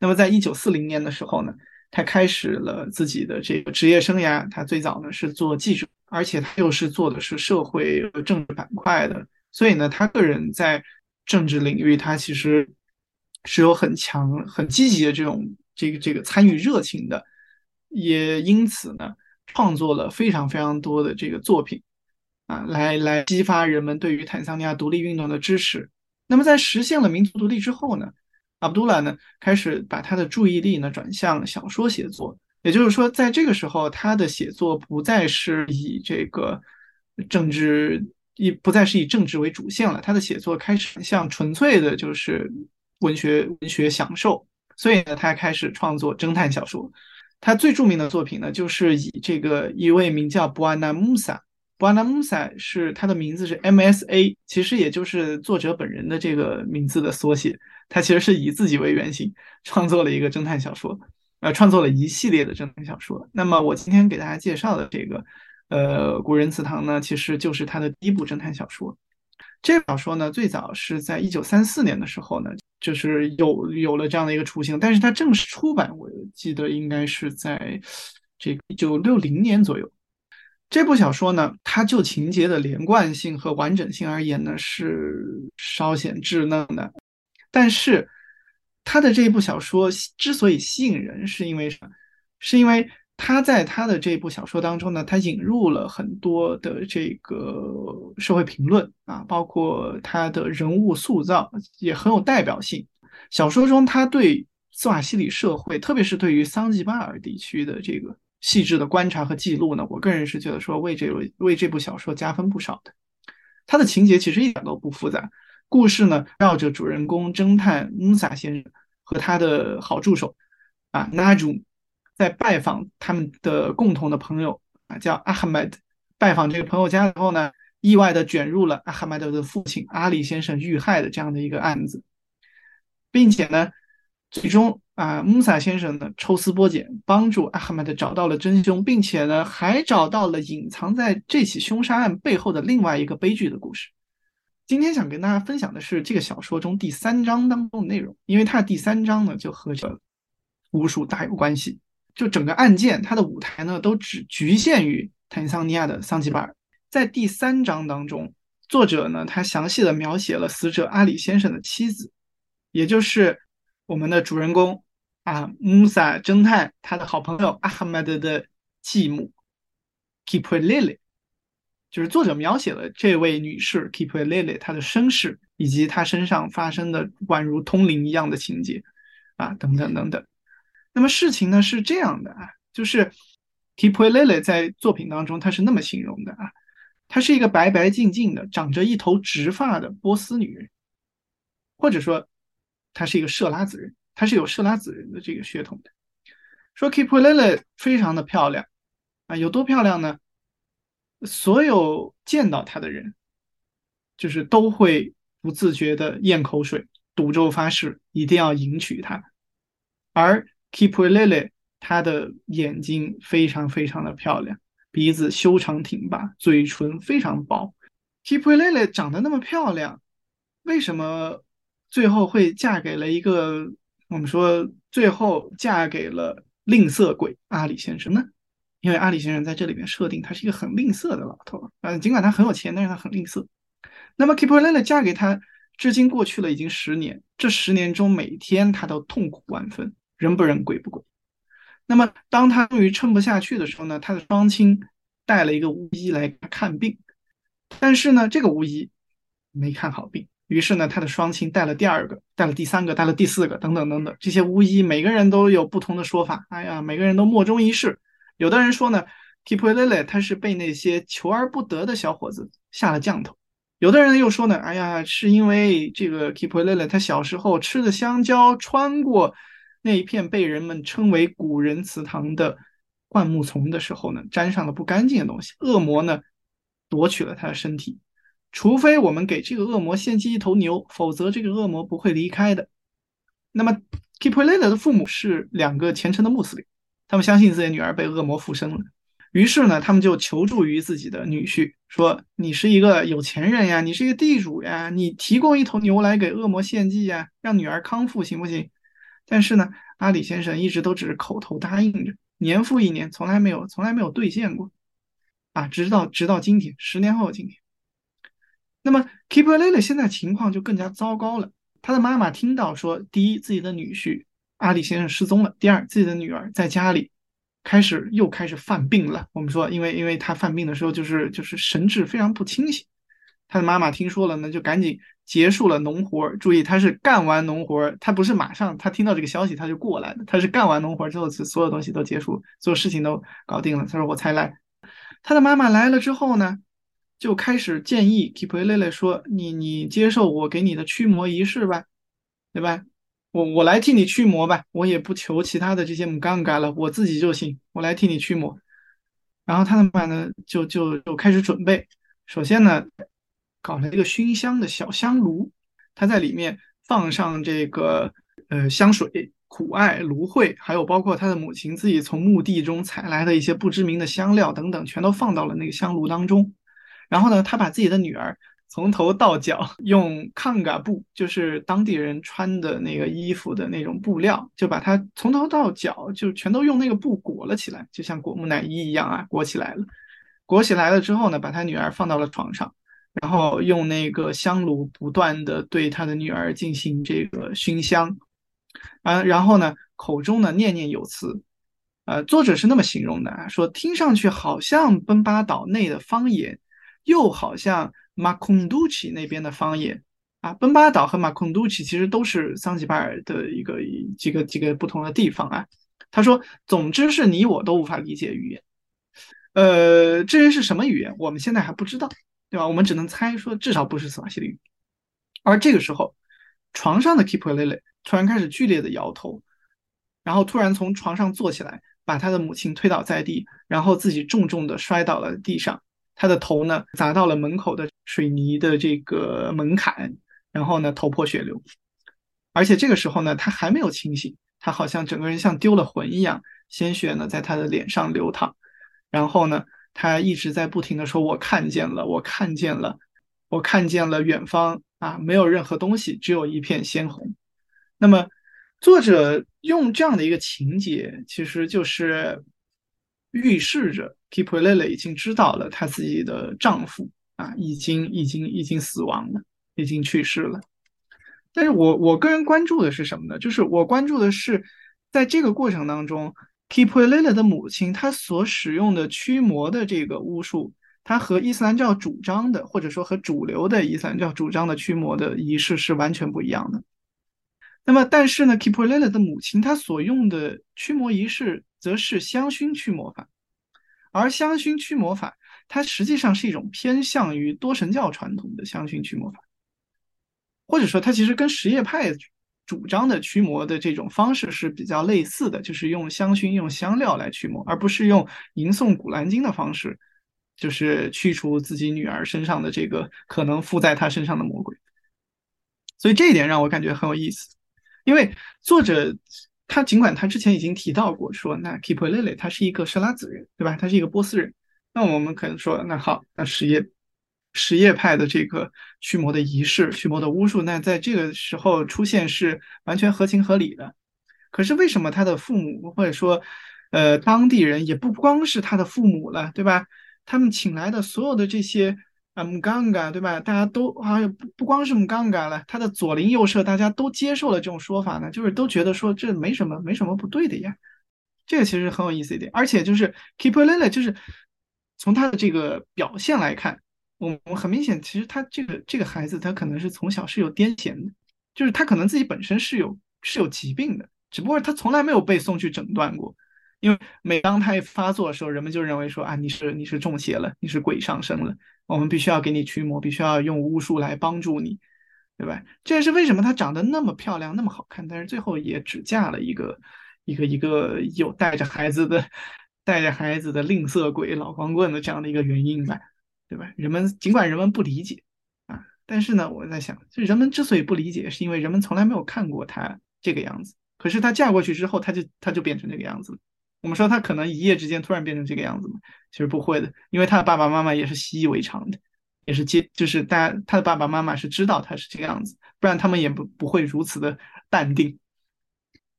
[SPEAKER 2] 那么在一九四零年的时候呢。他开始了自己的这个职业生涯。他最早呢是做记者，而且他又是做的是社会和政治板块的，所以呢，他个人在政治领域，他其实是有很强、很积极的这种这个这个参与热情的，也因此呢，创作了非常非常多的这个作品啊，来来激发人们对于坦桑尼亚独立运动的支持。那么在实现了民族独立之后呢？阿卜杜拉呢，开始把他的注意力呢转向小说写作，也就是说，在这个时候，他的写作不再是以这个政治，一不再是以政治为主线了，他的写作开始向纯粹的就是文学文学享受，所以呢，他开始创作侦探小说。他最著名的作品呢，就是以这个一位名叫布安纳穆萨，布安纳穆萨是他的名字是 M S A，其实也就是作者本人的这个名字的缩写。他其实是以自己为原型创作了一个侦探小说，呃，创作了一系列的侦探小说。那么我今天给大家介绍的这个，呃，古人祠堂呢，其实就是他的第一部侦探小说。这个小说呢，最早是在一九三四年的时候呢，就是有有了这样的一个雏形，但是它正式出版，我记得应该是在这个一九六零年左右。这部小说呢，它就情节的连贯性和完整性而言呢，是稍显稚嫩的。但是，他的这一部小说之所以吸引人，是因为什么？是因为他在他的这部小说当中呢，他引入了很多的这个社会评论啊，包括他的人物塑造也很有代表性。小说中，他对斯瓦西里社会，特别是对于桑吉巴尔地区的这个细致的观察和记录呢，我个人是觉得说为这位为这部小说加分不少的。他的情节其实一点都不复杂。故事呢，绕着主人公侦探穆萨先生和他的好助手啊纳朱，在拜访他们的共同的朋友啊，叫阿哈迈德。拜访这个朋友家之后呢，意外的卷入了阿哈迈德的父亲阿里先生遇害的这样的一个案子，并且呢，最终啊，穆萨先生呢抽丝剥茧，帮助阿哈迈德找到了真凶，并且呢还找到了隐藏在这起凶杀案背后的另外一个悲剧的故事。今天想跟大家分享的是这个小说中第三章当中的内容，因为它的第三章呢就和这巫术大有关系。就整个案件，它的舞台呢都只局限于坦桑尼亚的桑吉巴尔。在第三章当中，作者呢他详细的描写了死者阿里先生的妻子，也就是我们的主人公啊穆萨侦探他的好朋友阿哈迈德的继母 Kipri Lily。就是作者描写了这位女士 Kipri Lily 她的身世，以及她身上发生的宛如通灵一样的情节啊等等等等。那么事情呢是这样的啊，就是 Kipri Lily 在作品当中她是那么形容的啊。她是一个白白净净的、长着一头直发的波斯女人，或者说，他是一个设拉子人，他是有设拉子人的这个血统的。说 Kipulele 非常的漂亮啊，有多漂亮呢？所有见到她的人，就是都会不自觉的咽口水，赌咒发誓一定要迎娶她。而 Kipulele 她的眼睛非常非常的漂亮。鼻子修长挺拔，嘴唇非常薄。Kipulele 长得那么漂亮，为什么最后会嫁给了一个我们说最后嫁给了吝啬鬼阿里先生呢？因为阿里先生在这里面设定他是一个很吝啬的老头，嗯，尽管他很有钱，但是他很吝啬。那么 Kipulele 嫁给他，至今过去了已经十年，这十年中每天他都痛苦万分，人不人鬼不鬼。那么，当他终于撑不下去的时候呢，他的双亲带了一个巫医来看病，但是呢，这个巫医没看好病。于是呢，他的双亲带了第二个，带了第三个，带了第四个，等等等等。这些巫医每个人都有不同的说法。哎呀，每个人都莫衷一是。有的人说呢，Kipulele 他是被那些求而不得的小伙子下了降头。有的人又说呢，哎呀，是因为这个 Kipulele 他小时候吃的香蕉穿过。那一片被人们称为古人祠堂的灌木丛的时候呢，沾上了不干净的东西，恶魔呢夺取了他的身体。除非我们给这个恶魔献祭一头牛，否则这个恶魔不会离开的。那么 Kipulele 的父母是两个虔诚的穆斯林，他们相信自己的女儿被恶魔附身了，于是呢，他们就求助于自己的女婿，说：“你是一个有钱人呀，你是一个地主呀，你提供一头牛来给恶魔献祭呀，让女儿康复行不行？”但是呢，阿里先生一直都只是口头答应着，年复一年，从来没有从来没有兑现过，啊，直到直到今天，十年后的今天，那么 Kipulele 现在情况就更加糟糕了。他的妈妈听到说，第一，自己的女婿阿里先生失踪了；第二，自己的女儿在家里开始又开始犯病了。我们说，因为因为他犯病的时候，就是就是神志非常不清醒。他的妈妈听说了呢，就赶紧。结束了农活儿，注意他是干完农活儿，他不是马上他听到这个消息他就过来的，他是干完农活之后，所有东西都结束，所有事情都搞定了，他说我才来。他的妈妈来了之后呢，就开始建议 Kipulele 说：“你你接受我给你的驱魔仪式吧，对吧？我我来替你驱魔吧，我也不求其他的这些母杠杆了，我自己就行，我来替你驱魔。”然后他的妈妈呢，就就就开始准备，首先呢。搞了一个熏香的小香炉，他在里面放上这个呃香水、苦艾、芦荟，还有包括他的母亲自己从墓地中采来的一些不知名的香料等等，全都放到了那个香炉当中。然后呢，他把自己的女儿从头到脚用康嘎布，就是当地人穿的那个衣服的那种布料，就把他从头到脚就全都用那个布裹了起来，就像裹木乃伊一样啊，裹起来了。裹起来了之后呢，把他女儿放到了床上。然后用那个香炉不断的对他的女儿进行这个熏香，啊，然后呢，口中呢念念有词，呃，作者是那么形容的啊，说听上去好像奔巴岛内的方言，又好像马孔杜奇那边的方言，啊，奔巴岛和马孔杜奇其实都是桑吉巴尔的一个几个几个不同的地方啊。他说，总之是你我都无法理解语言，呃，至于是什么语言，我们现在还不知道。对吧？我们只能猜说，至少不是斯瓦西里语。而这个时候，床上的 Kipulele 突然开始剧烈的摇头，然后突然从床上坐起来，把他的母亲推倒在地，然后自己重重的摔倒了地上。他的头呢砸到了门口的水泥的这个门槛，然后呢头破血流。而且这个时候呢，他还没有清醒，他好像整个人像丢了魂一样，鲜血呢在他的脸上流淌，然后呢，他一直在不停的说：“我看见了，我看见了，我看见了远方啊，没有任何东西，只有一片鲜红。”那么，作者用这样的一个情节，其实就是预示着 Kipulele 已经知道了她自己的丈夫啊，已经已经已经死亡了，已经去世了。但是我我个人关注的是什么呢？就是我关注的是，在这个过程当中，Kipulele 的母亲她所使用的驱魔的这个巫术，它和伊斯兰教主张的，或者说和主流的伊斯兰教主张的驱魔的仪式是完全不一样的。那么，但是呢，Kipulele 的母亲她所用的驱魔仪式则是香薰驱魔法，而香薰驱魔法它实际上是一种偏向于多神教传统的香薰驱魔法，或者说它其实跟什叶派主张的驱魔的这种方式是比较类似的，就是用香薰、用香料来驱魔，而不是用吟诵古兰经的方式，就是去除自己女儿身上的这个可能附在她身上的魔鬼。所以这一点让我感觉很有意思。因为作者他尽管他之前已经提到过说，那 Kipulele 他是一个设拉子人，对吧？他是一个波斯人。那我们可能说，那好，那什叶什叶派的这个驱魔的仪式、驱魔的巫术，那在这个时候出现是完全合情合理的。可是为什么他的父母或者说呃当地人也不光是他的父母了，对吧？他们请来的所有的这些。啊，木杠杆对吧？大家都啊，不不光是木杠杆了，他的左邻右舍大家都接受了这种说法呢，就是都觉得说这没什么，没什么不对的呀。这个其实很有意思一点，而且就是 Kipulele，就是从他的这个表现来看，我们很明显，其实他这个这个孩子他可能是从小是有癫痫的，就是他可能自己本身是有是有疾病的，只不过他从来没有被送去诊断过。因为每当他一发作的时候，人们就认为说啊，你是你是中邪了，你是鬼上身了，我们必须要给你驱魔，必须要用巫术来帮助你，对吧？这也是为什么她长得那么漂亮，那么好看，但是最后也只嫁了一个一个一个有带着孩子的带着孩子的吝啬鬼老光棍的这样的一个原因吧，对吧？人们尽管人们不理解啊，但是呢，我在想，就人们之所以不理解，是因为人们从来没有看过她这个样子，可是她嫁过去之后，她就她就变成这个样子了。我们说他可能一夜之间突然变成这个样子吗？其实不会的，因为他的爸爸妈妈也是习以为常的，也是接，就是大家他的爸爸妈妈是知道他是这个样子，不然他们也不不会如此的淡定。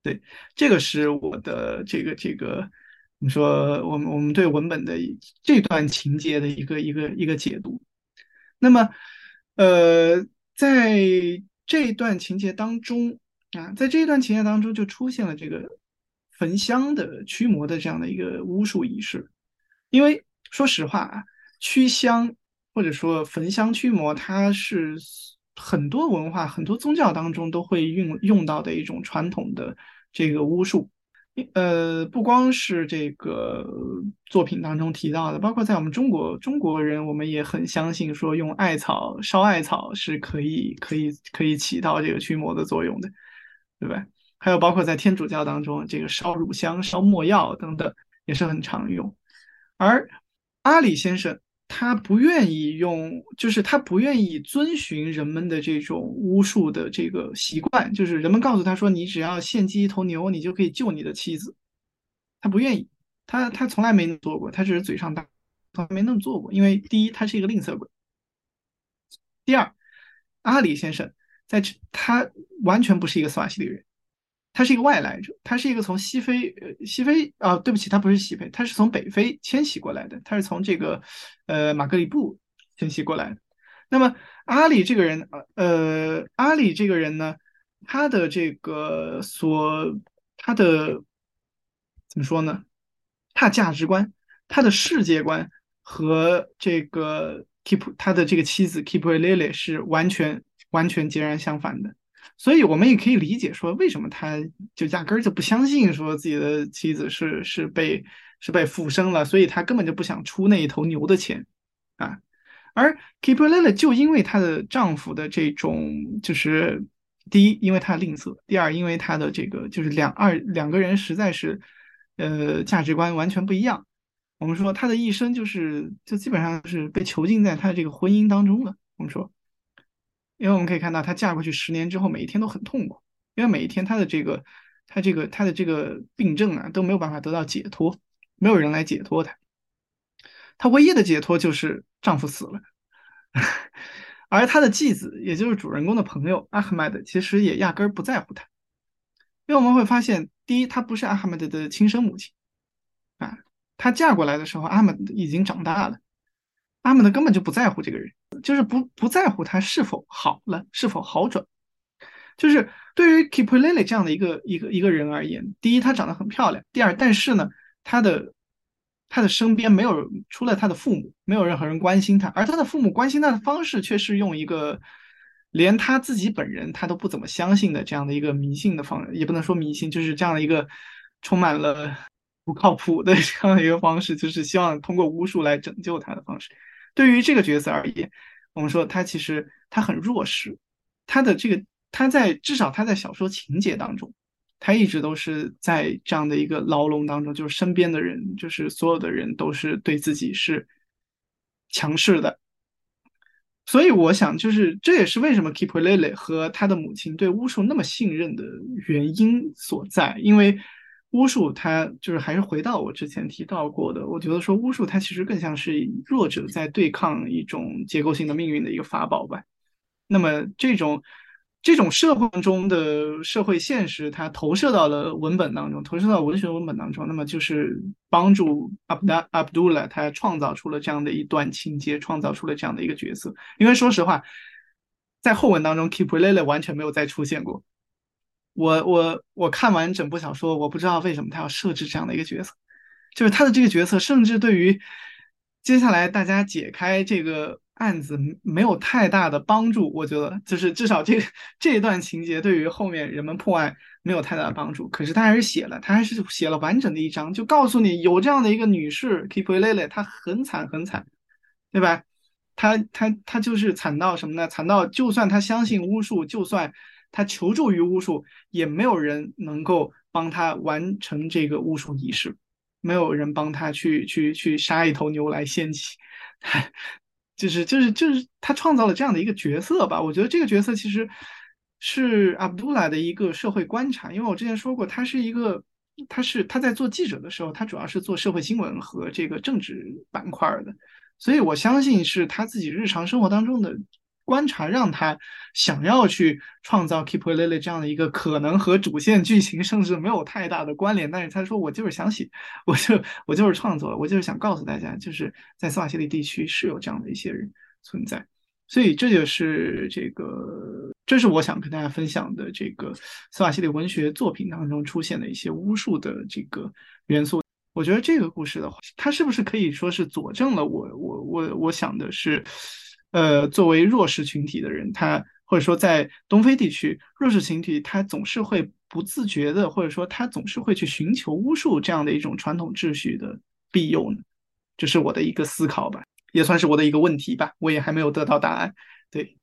[SPEAKER 2] 对，这个是我的这个这个，你说我们我们对文本的这段情节的一个一个一个解读。那么，呃，在这一段情节当中啊，在这一段情节当中就出现了这个。焚香的驱魔的这样的一个巫术仪式，因为说实话啊，驱香或者说焚香驱魔，它是很多文化、很多宗教当中都会用用到的一种传统的这个巫术。呃，不光是这个作品当中提到的，包括在我们中国中国人，我们也很相信说用艾草烧艾草是可以可以可以起到这个驱魔的作用的，对吧？还有包括在天主教当中，这个烧乳香、烧墨药等等也是很常用。而阿里先生他不愿意用，就是他不愿意遵循人们的这种巫术的这个习惯，就是人们告诉他说，你只要献祭一头牛，你就可以救你的妻子。他不愿意，他他从来没做过，他只是嘴上大，从来没那么做过。因为第一，他是一个吝啬鬼；第二，阿里先生在，他完全不是一个斯瓦西里人。他是一个外来者，他是一个从西非，呃，西非啊，对不起，他不是西非，他是从北非迁徙过来的，他是从这个，呃，马格里布迁徙过来的。那么阿里这个人，呃，阿里这个人呢，他的这个所，他的怎么说呢？他价值观，他的世界观和这个 Keep 他的这个妻子 Keep Lily 是完全完全截然相反的。所以，我们也可以理解说，为什么他就压根儿就不相信说自己的妻子是是被是被附身了，所以他根本就不想出那一头牛的钱啊。而 Kipulele 就因为她的丈夫的这种，就是第一，因为他吝啬；第二，因为他的这个就是两二两个人实在是呃价值观完全不一样。我们说他的一生就是就基本上是被囚禁在他的这个婚姻当中了。我们说。因为我们可以看到，她嫁过去十年之后，每一天都很痛苦，因为每一天她的这个她这个她的这个病症啊都没有办法得到解脱，没有人来解脱她。她唯一的解脱就是丈夫死了，[LAUGHS] 而她的继子，也就是主人公的朋友阿赫迈德，其实也压根儿不在乎她，因为我们会发现，第一，她不是阿赫迈德的亲生母亲，啊，她嫁过来的时候，阿赫迈德已经长大了，阿赫迈德根本就不在乎这个人，就是不不在乎他是否好了，是否好转，就是对于 k i p l e l e 这样的一个一个一个人而言，第一，她长得很漂亮，第二，但是呢，她的。他的身边没有除了他的父母，没有任何人关心他，而他的父母关心他的方式却是用一个连他自己本人他都不怎么相信的这样的一个迷信的方，也不能说迷信，就是这样的一个充满了不靠谱的这样的一个方式，就是希望通过巫术来拯救他的方式。对于这个角色而言，我们说他其实他很弱势，他的这个他在至少他在小说情节当中。他一直都是在这样的一个牢笼当中，就是身边的人，就是所有的人都是对自己是强势的，所以我想，就是这也是为什么 Kipulele 和他的母亲对巫术那么信任的原因所在。因为巫术，它就是还是回到我之前提到过的，我觉得说巫术它其实更像是弱者在对抗一种结构性的命运的一个法宝吧。那么这种。这种社会中的社会现实，它投射到了文本当中，投射到文学文本当中，那么就是帮助阿布达阿卜杜拉他创造出了这样的一段情节，创造出了这样的一个角色。因为说实话，在后文当中，Kipulele 完全没有再出现过。我我我看完整部小说，我不知道为什么他要设置这样的一个角色，就是他的这个角色，甚至对于接下来大家解开这个。案子没有太大的帮助，我觉得就是至少这这一段情节对于后面人们破案没有太大的帮助。可是他还是写了，他还是写了完整的一章，就告诉你有这样的一个女士 k e e p l e l e 她很惨很惨，对吧？她她她就是惨到什么呢？惨到就算她相信巫术，就算他求助于巫术，也没有人能够帮他完成这个巫术仪式，没有人帮他去去去杀一头牛来献祭。[LAUGHS] 就是就是就是他创造了这样的一个角色吧，我觉得这个角色其实是阿卜杜拉的一个社会观察，因为我之前说过，他是一个，他是他在做记者的时候，他主要是做社会新闻和这个政治板块的，所以我相信是他自己日常生活当中的。观察让他想要去创造 Keep Lily 这样的一个可能和主线剧情甚至没有太大的关联，但是他说我就是想写，我就我就是创作，我就是想告诉大家，就是在斯瓦西里地区是有这样的一些人存在，所以这就是这个，这是我想跟大家分享的这个斯瓦西里文学作品当中出现的一些巫术的这个元素。我觉得这个故事的话，它是不是可以说是佐证了我我我我想的是。呃，作为弱势群体的人，他或者说在东非地区，弱势群体他总是会不自觉的，或者说他总是会去寻求巫术这样的一种传统秩序的庇佑呢？这是我的一个思考吧，也算是我的一个问题吧，我也还没有得到答案。对，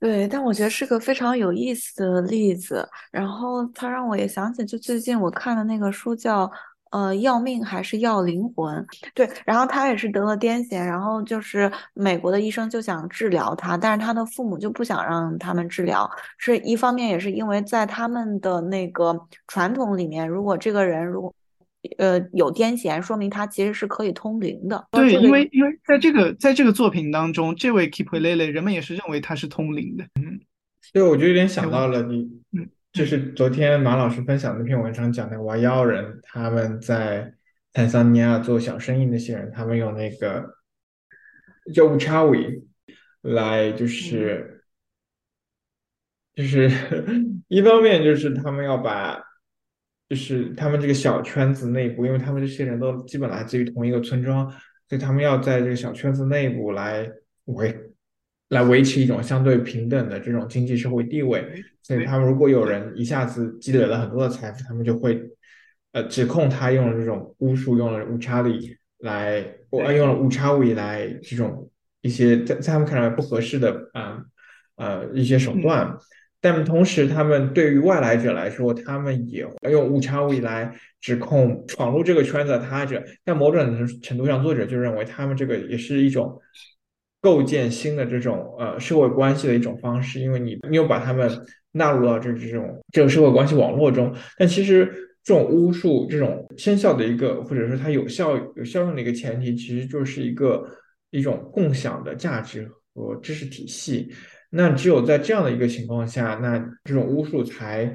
[SPEAKER 1] 对，但我觉得是个非常有意思的例子，然后他让我也想起，就最近我看的那个书叫。呃，要命还是要灵魂？对，然后他也是得了癫痫，然后就是美国的医生就想治疗他，但是他的父母就不想让他们治疗，是一方面也是因为在他们的那个传统里面，如果这个人如果呃有癫痫，说明他其实是可以通灵的。
[SPEAKER 2] 对，因为因为在这个在这个作品当中，这位 Keep Lele 人们也是认为他是通灵的。嗯，
[SPEAKER 3] 对，我就有点想到了你，嗯。就是昨天马老师分享那篇文章讲的瓦窑人，他们在坦桑尼亚做小生意那些人，他们用那个叫乌查韦来，就是 [LAUGHS] 就是一方面就是他们要把，就是他们这个小圈子内部，因为他们这些人都基本来自于同一个村庄，所以他们要在这个小圈子内部来维。来维持一种相对平等的这种经济社会地位，所以他们如果有人一下子积累了很多的财富，他们就会，呃，指控他用了这种巫术，用了误差力来，我用了乌查韦来这种一些在在他们看来不合适的啊呃一些手段，但同时他们对于外来者来说，他们也用乌查韦来指控闯入这个圈子的他者，在某种程度上，作者就认为他们这个也是一种。构建新的这种呃社会关系的一种方式，因为你你有把他们纳入到这这种这个社会关系网络中。但其实这种巫术这种生效的一个，或者说它有效有效用的一个前提，其实就是一个一种共享的价值和知识体系。那只有在这样的一个情况下，那这种巫术才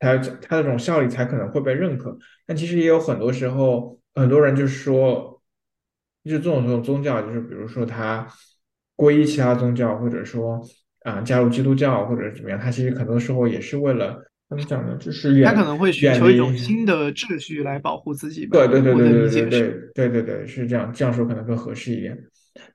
[SPEAKER 3] 才它的这种效力才可能会被认可。但其实也有很多时候，很多人就是说，就这种这种宗教，就是比如说他皈依其他宗教，或者说啊加入基督教或者怎么样，他其实很多时候也是为了怎么讲呢？就是
[SPEAKER 2] 他可能会寻求一种新的秩序来保护自己。
[SPEAKER 3] 对对对对对对对对对对，是这样，这样说可能更合适一点。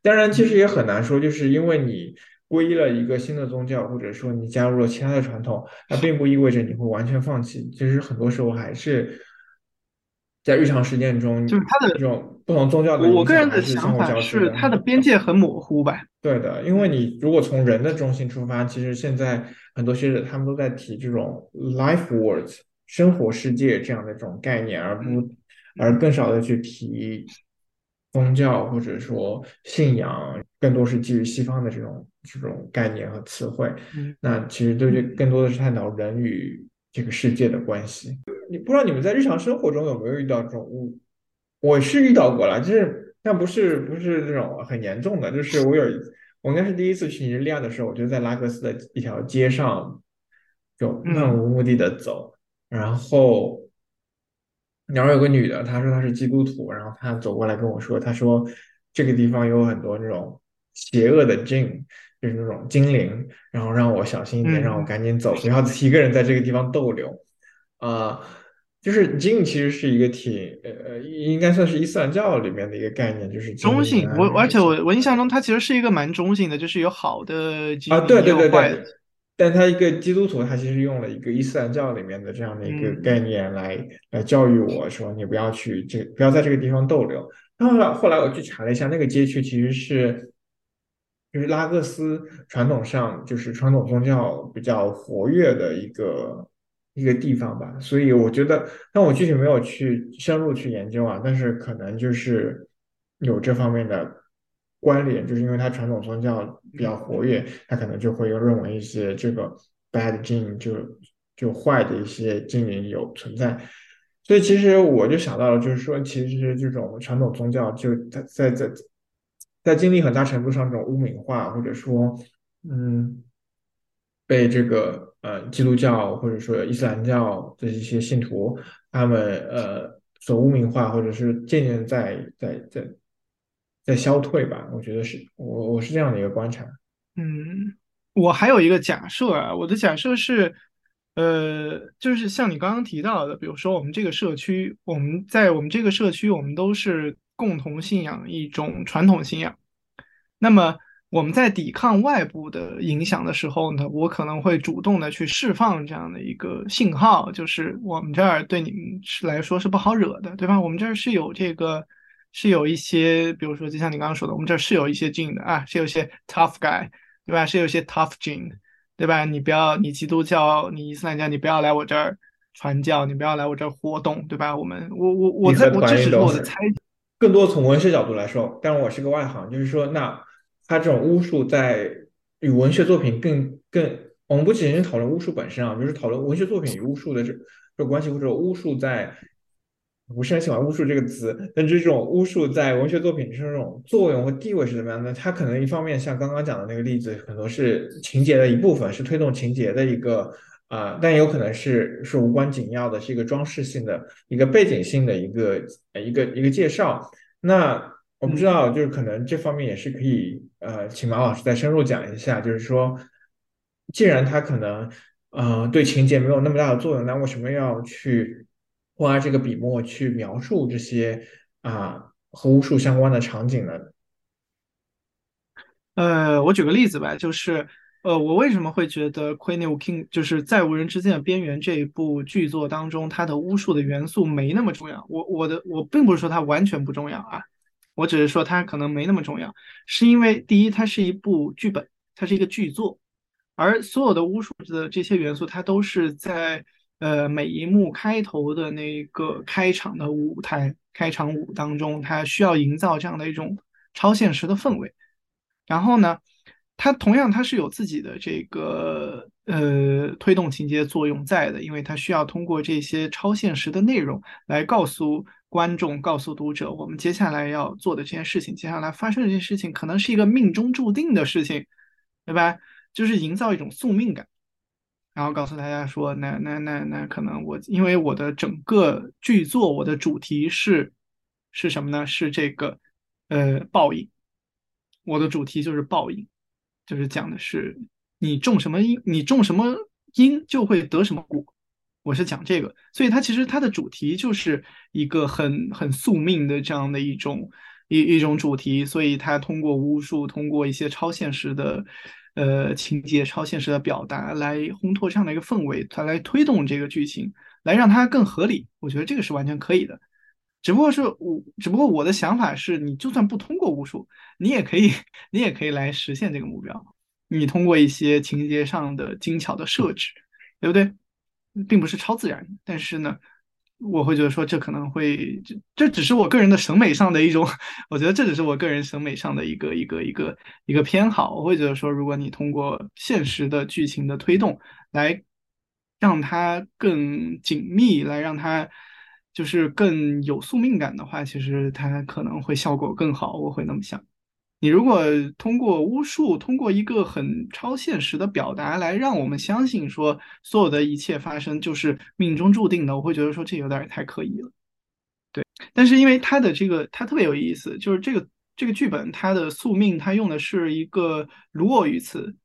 [SPEAKER 3] 当然，其实也很难说，就是因为你。皈依了一个新的宗教，或者说你加入了其他的传统，那并不意味着你会完全放弃。其实很多时候还是在日常实践中，
[SPEAKER 2] 就是它的
[SPEAKER 3] 这种不同宗教的
[SPEAKER 2] 我个人的想法是，它的边界很模糊吧？
[SPEAKER 3] 对的，因为你如果从人的中心出发，其实现在很多学者他们都在提这种 life words 生活世界这样的这种概念，而不而更少的去提。宗教或者说信仰，更多是基于西方的这种这种概念和词汇。那其实对这更多的是探讨人与这个世界的关系。你不知道你们在日常生活中有没有遇到这种误？我是遇到过了，就是但不是不是这种很严重的。就是我有我应该是第一次去尼日利亚的时候，我就在拉各斯的一条街上就漫无目的的走，然后。然后有个女的，她说她是基督徒，然后她走过来跟我说，她说这个地方有很多那种邪恶的精，就是那种精灵，然后让我小心一点，让我赶紧走，不要一个人在这个地方逗留。啊，就是精其实是一个挺呃呃，应该算是伊斯兰教里面的一个概念，就是
[SPEAKER 2] 中性。我而且我我印象中它其实是一个蛮中性的，就是有好的
[SPEAKER 3] 啊，对对对对。但他一个基督徒，他其实用了一个伊斯兰教里面的这样的一个概念来来教育我说，你不要去这，不要在这个地方逗留。然后后来我去查了一下，那个街区其实是就是拉各斯传统上就是传统宗教比较活跃的一个一个地方吧。所以我觉得，但我具体没有去深入去研究啊，但是可能就是有这方面的。关联就是因为它传统宗教比较活跃，它可能就会认为一些这个 bad gene 就就坏的一些精灵有存在，所以其实我就想到了，就是说其实这种传统宗教就在在在在经历很大程度上这种污名化，或者说嗯被这个呃基督教或者说伊斯兰教的一些信徒他们呃所污名化，或者是渐渐在在在。在消退吧，我觉得是我我是这样的一个观察。
[SPEAKER 2] 嗯，我还有一个假设啊，我的假设是，呃，就是像你刚刚提到的，比如说我们这个社区，我们在我们这个社区，我们都是共同信仰一种传统信仰。那么我们在抵抗外部的影响的时候呢，我可能会主动的去释放这样的一个信号，就是我们这儿对你们是来说是不好惹的，对吧？我们这儿是有这个。是有一些，比如说，就像你刚刚说的，我们这儿是有一些 Jin 的啊，是有些 tough guy，对吧？是有些 tough gene，对吧？你不要，你基督教，你伊斯兰教，你不要来我这儿传教，你不要来我这儿活动，对吧？我们，我我我在我这是我的猜，
[SPEAKER 3] 更多从文学角度来说，但是我是个外行，就是说，那他这种巫术在与文学作品更更，我们不仅仅讨论巫术本身啊，就是讨论文学作品与巫术的这这关系，或者巫术在。不是很喜欢“巫术”这个词，但这种巫术在文学作品中这种作用和地位是怎么样的？它可能一方面像刚刚讲的那个例子，可能是情节的一部分，是推动情节的一个啊，但有可能是是无关紧要的，是一个装饰性的一个背景性的一个一个一个介绍。那我不知道，就是可能这方面也是可以呃，请马老师再深入讲一下，就是说，既然它可能呃对情节没有那么大的作用，那为什么要去？花这个笔墨去描述这些啊和巫术相关的场景呢？
[SPEAKER 2] 呃，我举个例子吧，就是呃，我为什么会觉得《Queen of King》就是在无人之境的边缘这一部剧作当中，它的巫术的元素没那么重要。我我的我并不是说它完全不重要啊，我只是说它可能没那么重要，是因为第一，它是一部剧本，它是一个剧作，而所有的巫术的这些元素，它都是在。呃，每一幕开头的那个开场的舞台开场舞当中，它需要营造这样的一种超现实的氛围。然后呢，它同样它是有自己的这个呃推动情节作用在的，因为它需要通过这些超现实的内容来告诉观众、告诉读者，我们接下来要做的这件事情，接下来发生的这件事情可能是一个命中注定的事情，对吧？就是营造一种宿命感，然后告诉大家说，那那那那可能我因为我的整个剧作，我的主题是是什么呢？是这个呃报应，我的主题就是报应，就是讲的是你种什么因，你种什么因就会得什么果。我是讲这个，所以它其实它的主题就是一个很很宿命的这样的一种一一种主题，所以它通过巫术，通过一些超现实的。呃，情节超现实的表达来烘托这样的一个氛围，它来推动这个剧情，来让它更合理。我觉得这个是完全可以的。只不过是我，只不过我的想法是，你就算不通过巫术，你也可以，[LAUGHS] 你也可以来实现这个目标。你通过一些情节上的精巧的设置，对不对？并不是超自然，但是呢。我会觉得说，这可能会，这这只是我个人的审美上的一种，[LAUGHS] 我觉得这只是我个人审美上的一个一个一个一个偏好。我会觉得说，如果你通过现实的剧情的推动来让它更紧密，来让它就是更有宿命感的话，其实它可能会效果更好。我会那么想。你如果通过巫术，通过一个很超现实的表达来让我们相信说所有的一切发生就是命中注定的，我会觉得说这有点太刻意了。对，但是因为它的这个它特别有意思，就是这个这个剧本它的宿命它用的是一个鲁尔语词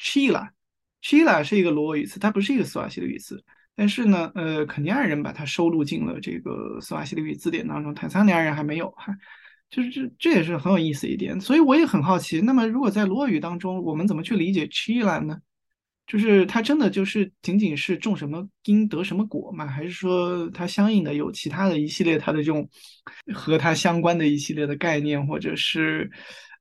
[SPEAKER 2] chila，chila 是一个鲁尔语词，它不是一个斯瓦西里语词，但是呢，呃，肯尼亚人把它收录进了这个斯瓦西里语字典当中，坦桑尼亚人还没有哈。就是这，这也是很有意思一点，所以我也很好奇。那么，如果在罗语当中，我们怎么去理解 chila 呢？就是它真的就是仅仅是种什么因得什么果吗？还是说它相应的有其他的一系列它的这种和它相关的一系列的概念或者是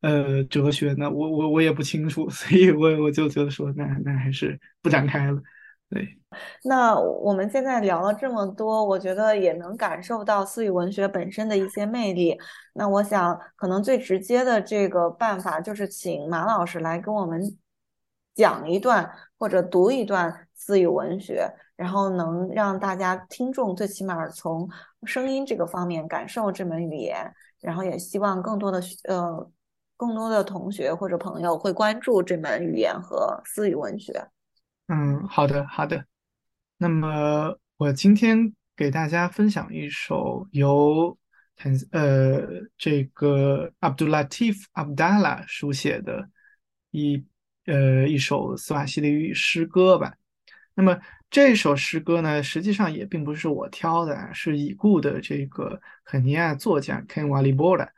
[SPEAKER 2] 呃哲学呢？我我我也不清楚，所以我我就觉得说，那那还是不展开了。对，
[SPEAKER 1] 那我们现在聊了这么多，我觉得也能感受到私语文学本身的一些魅力。那我想，可能最直接的这个办法就是请马老师来跟我们讲一段或者读一段私语文学，然后能让大家听众最起码从声音这个方面感受这门语言，然后也希望更多的呃更多的同学或者朋友会关注这门语言和私语文学。
[SPEAKER 2] 嗯，好的，好的。那么我今天给大家分享一首由坦呃这个 Abdulatif Abdallah 书写的一呃一首斯瓦西里语诗歌吧。那么这首诗歌呢，实际上也并不是我挑的，是已故的这个肯尼亚作家 Ken Walibora。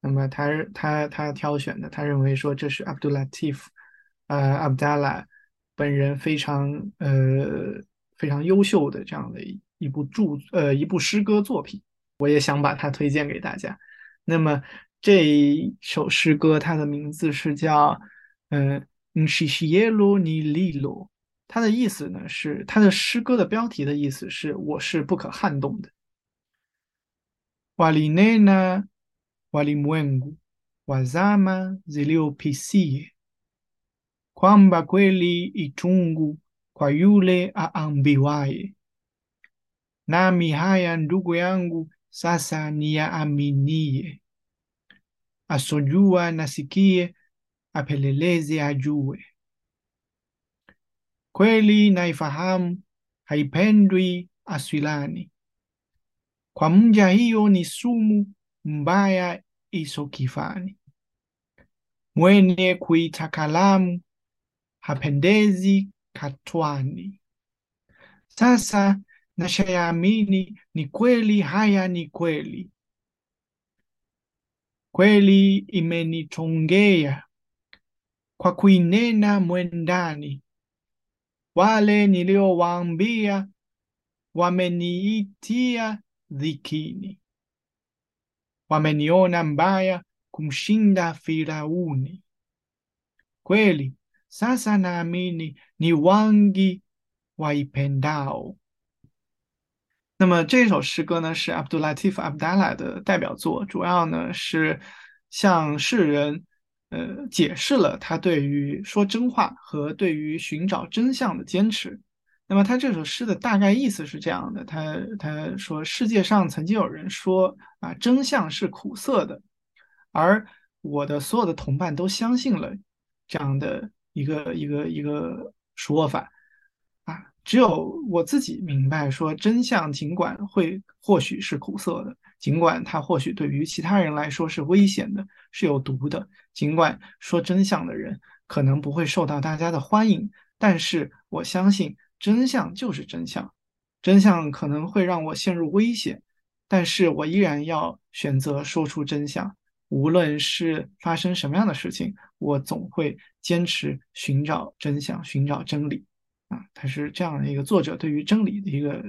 [SPEAKER 2] 那么他他他挑选的，他认为说这是 Abdulatif 呃 Abdallah。本人非常呃非常优秀的这样的一一部著呃一部诗歌作品，我也想把它推荐给大家。那么这一首诗歌，它的名字是叫嗯 n s h i y e l o ni lilo，它的意思呢是它的诗歌的标题的意思是我是不可撼动的。Walinena walimwengu wazama ziliopisia kwamba kweli itungu kwa yule aambiwaye. Nami haya ndugu yangu sasa niyaaminie, asojua nasikie, apeleleze ajue. Kweli naifahamu, haipendwi aswilani, kwa mja hiyo ni sumu mbaya isokifani. Mwenye kuitakalamu hapendezi katwani. Sasa nashayaamini ni kweli, haya ni kweli, kweli imenitongea kwa kuinena mwendani. Wale niliowaambia wameniitia dhikini, wameniona mbaya kumshinda Firauni. Kweli sasa naamini ni wangi waipendao。那么这首诗歌呢，是 Abdulatif Abdallah 的代表作，主要呢是向世人，呃解释了他对于说真话和对于寻找真相的坚持。那么他这首诗的大概意思是这样的：他他说世界上曾经有人说啊，真相是苦涩的，而我的所有的同伴都相信了这样的一个一个一个说法啊，只有我自己明白说真相，尽管会或许是苦涩的，尽管它或许对于其他人来说是危险的，是有毒的，尽管说真相的人可能不会受到大家的欢迎，但是我相信。真相就是真相，真相可能会让我陷入危险，但是我依然要选择说出真相。无论是发生什么样的事情，我总会坚持寻找真相，寻找真理。啊，他是这样的一个作者对于真理的一个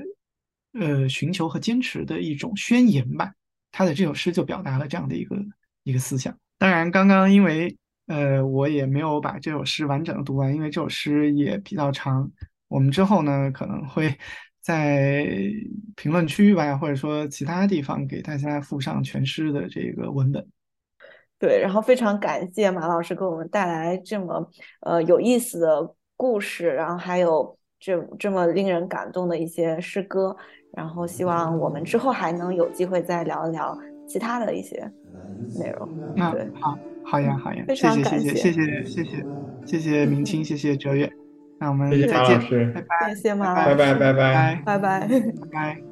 [SPEAKER 2] 呃寻求和坚持的一种宣言吧。他的这首诗就表达了这样的一个一个思想。当然，刚刚因为呃我也没有把这首诗完整的读完，因为这首诗也比较长。我们之后呢，可能会在评论区吧，或者说其他地方给大家附上全诗的这个文本。
[SPEAKER 1] 对，然后非常感谢马老师给我们带来这么呃有意思的故事，然后还有这这么令人感动的一些诗歌。然后希望我们之后还能有机会再聊一聊其他的一些内容。
[SPEAKER 2] 那好，好呀，好呀，非常感谢，谢谢，谢谢，谢谢，谢谢明清，谢谢哲远。那我们再见，拜拜，
[SPEAKER 1] 谢谢马
[SPEAKER 3] 老师，拜拜，拜拜，
[SPEAKER 1] 拜拜，
[SPEAKER 2] 拜拜。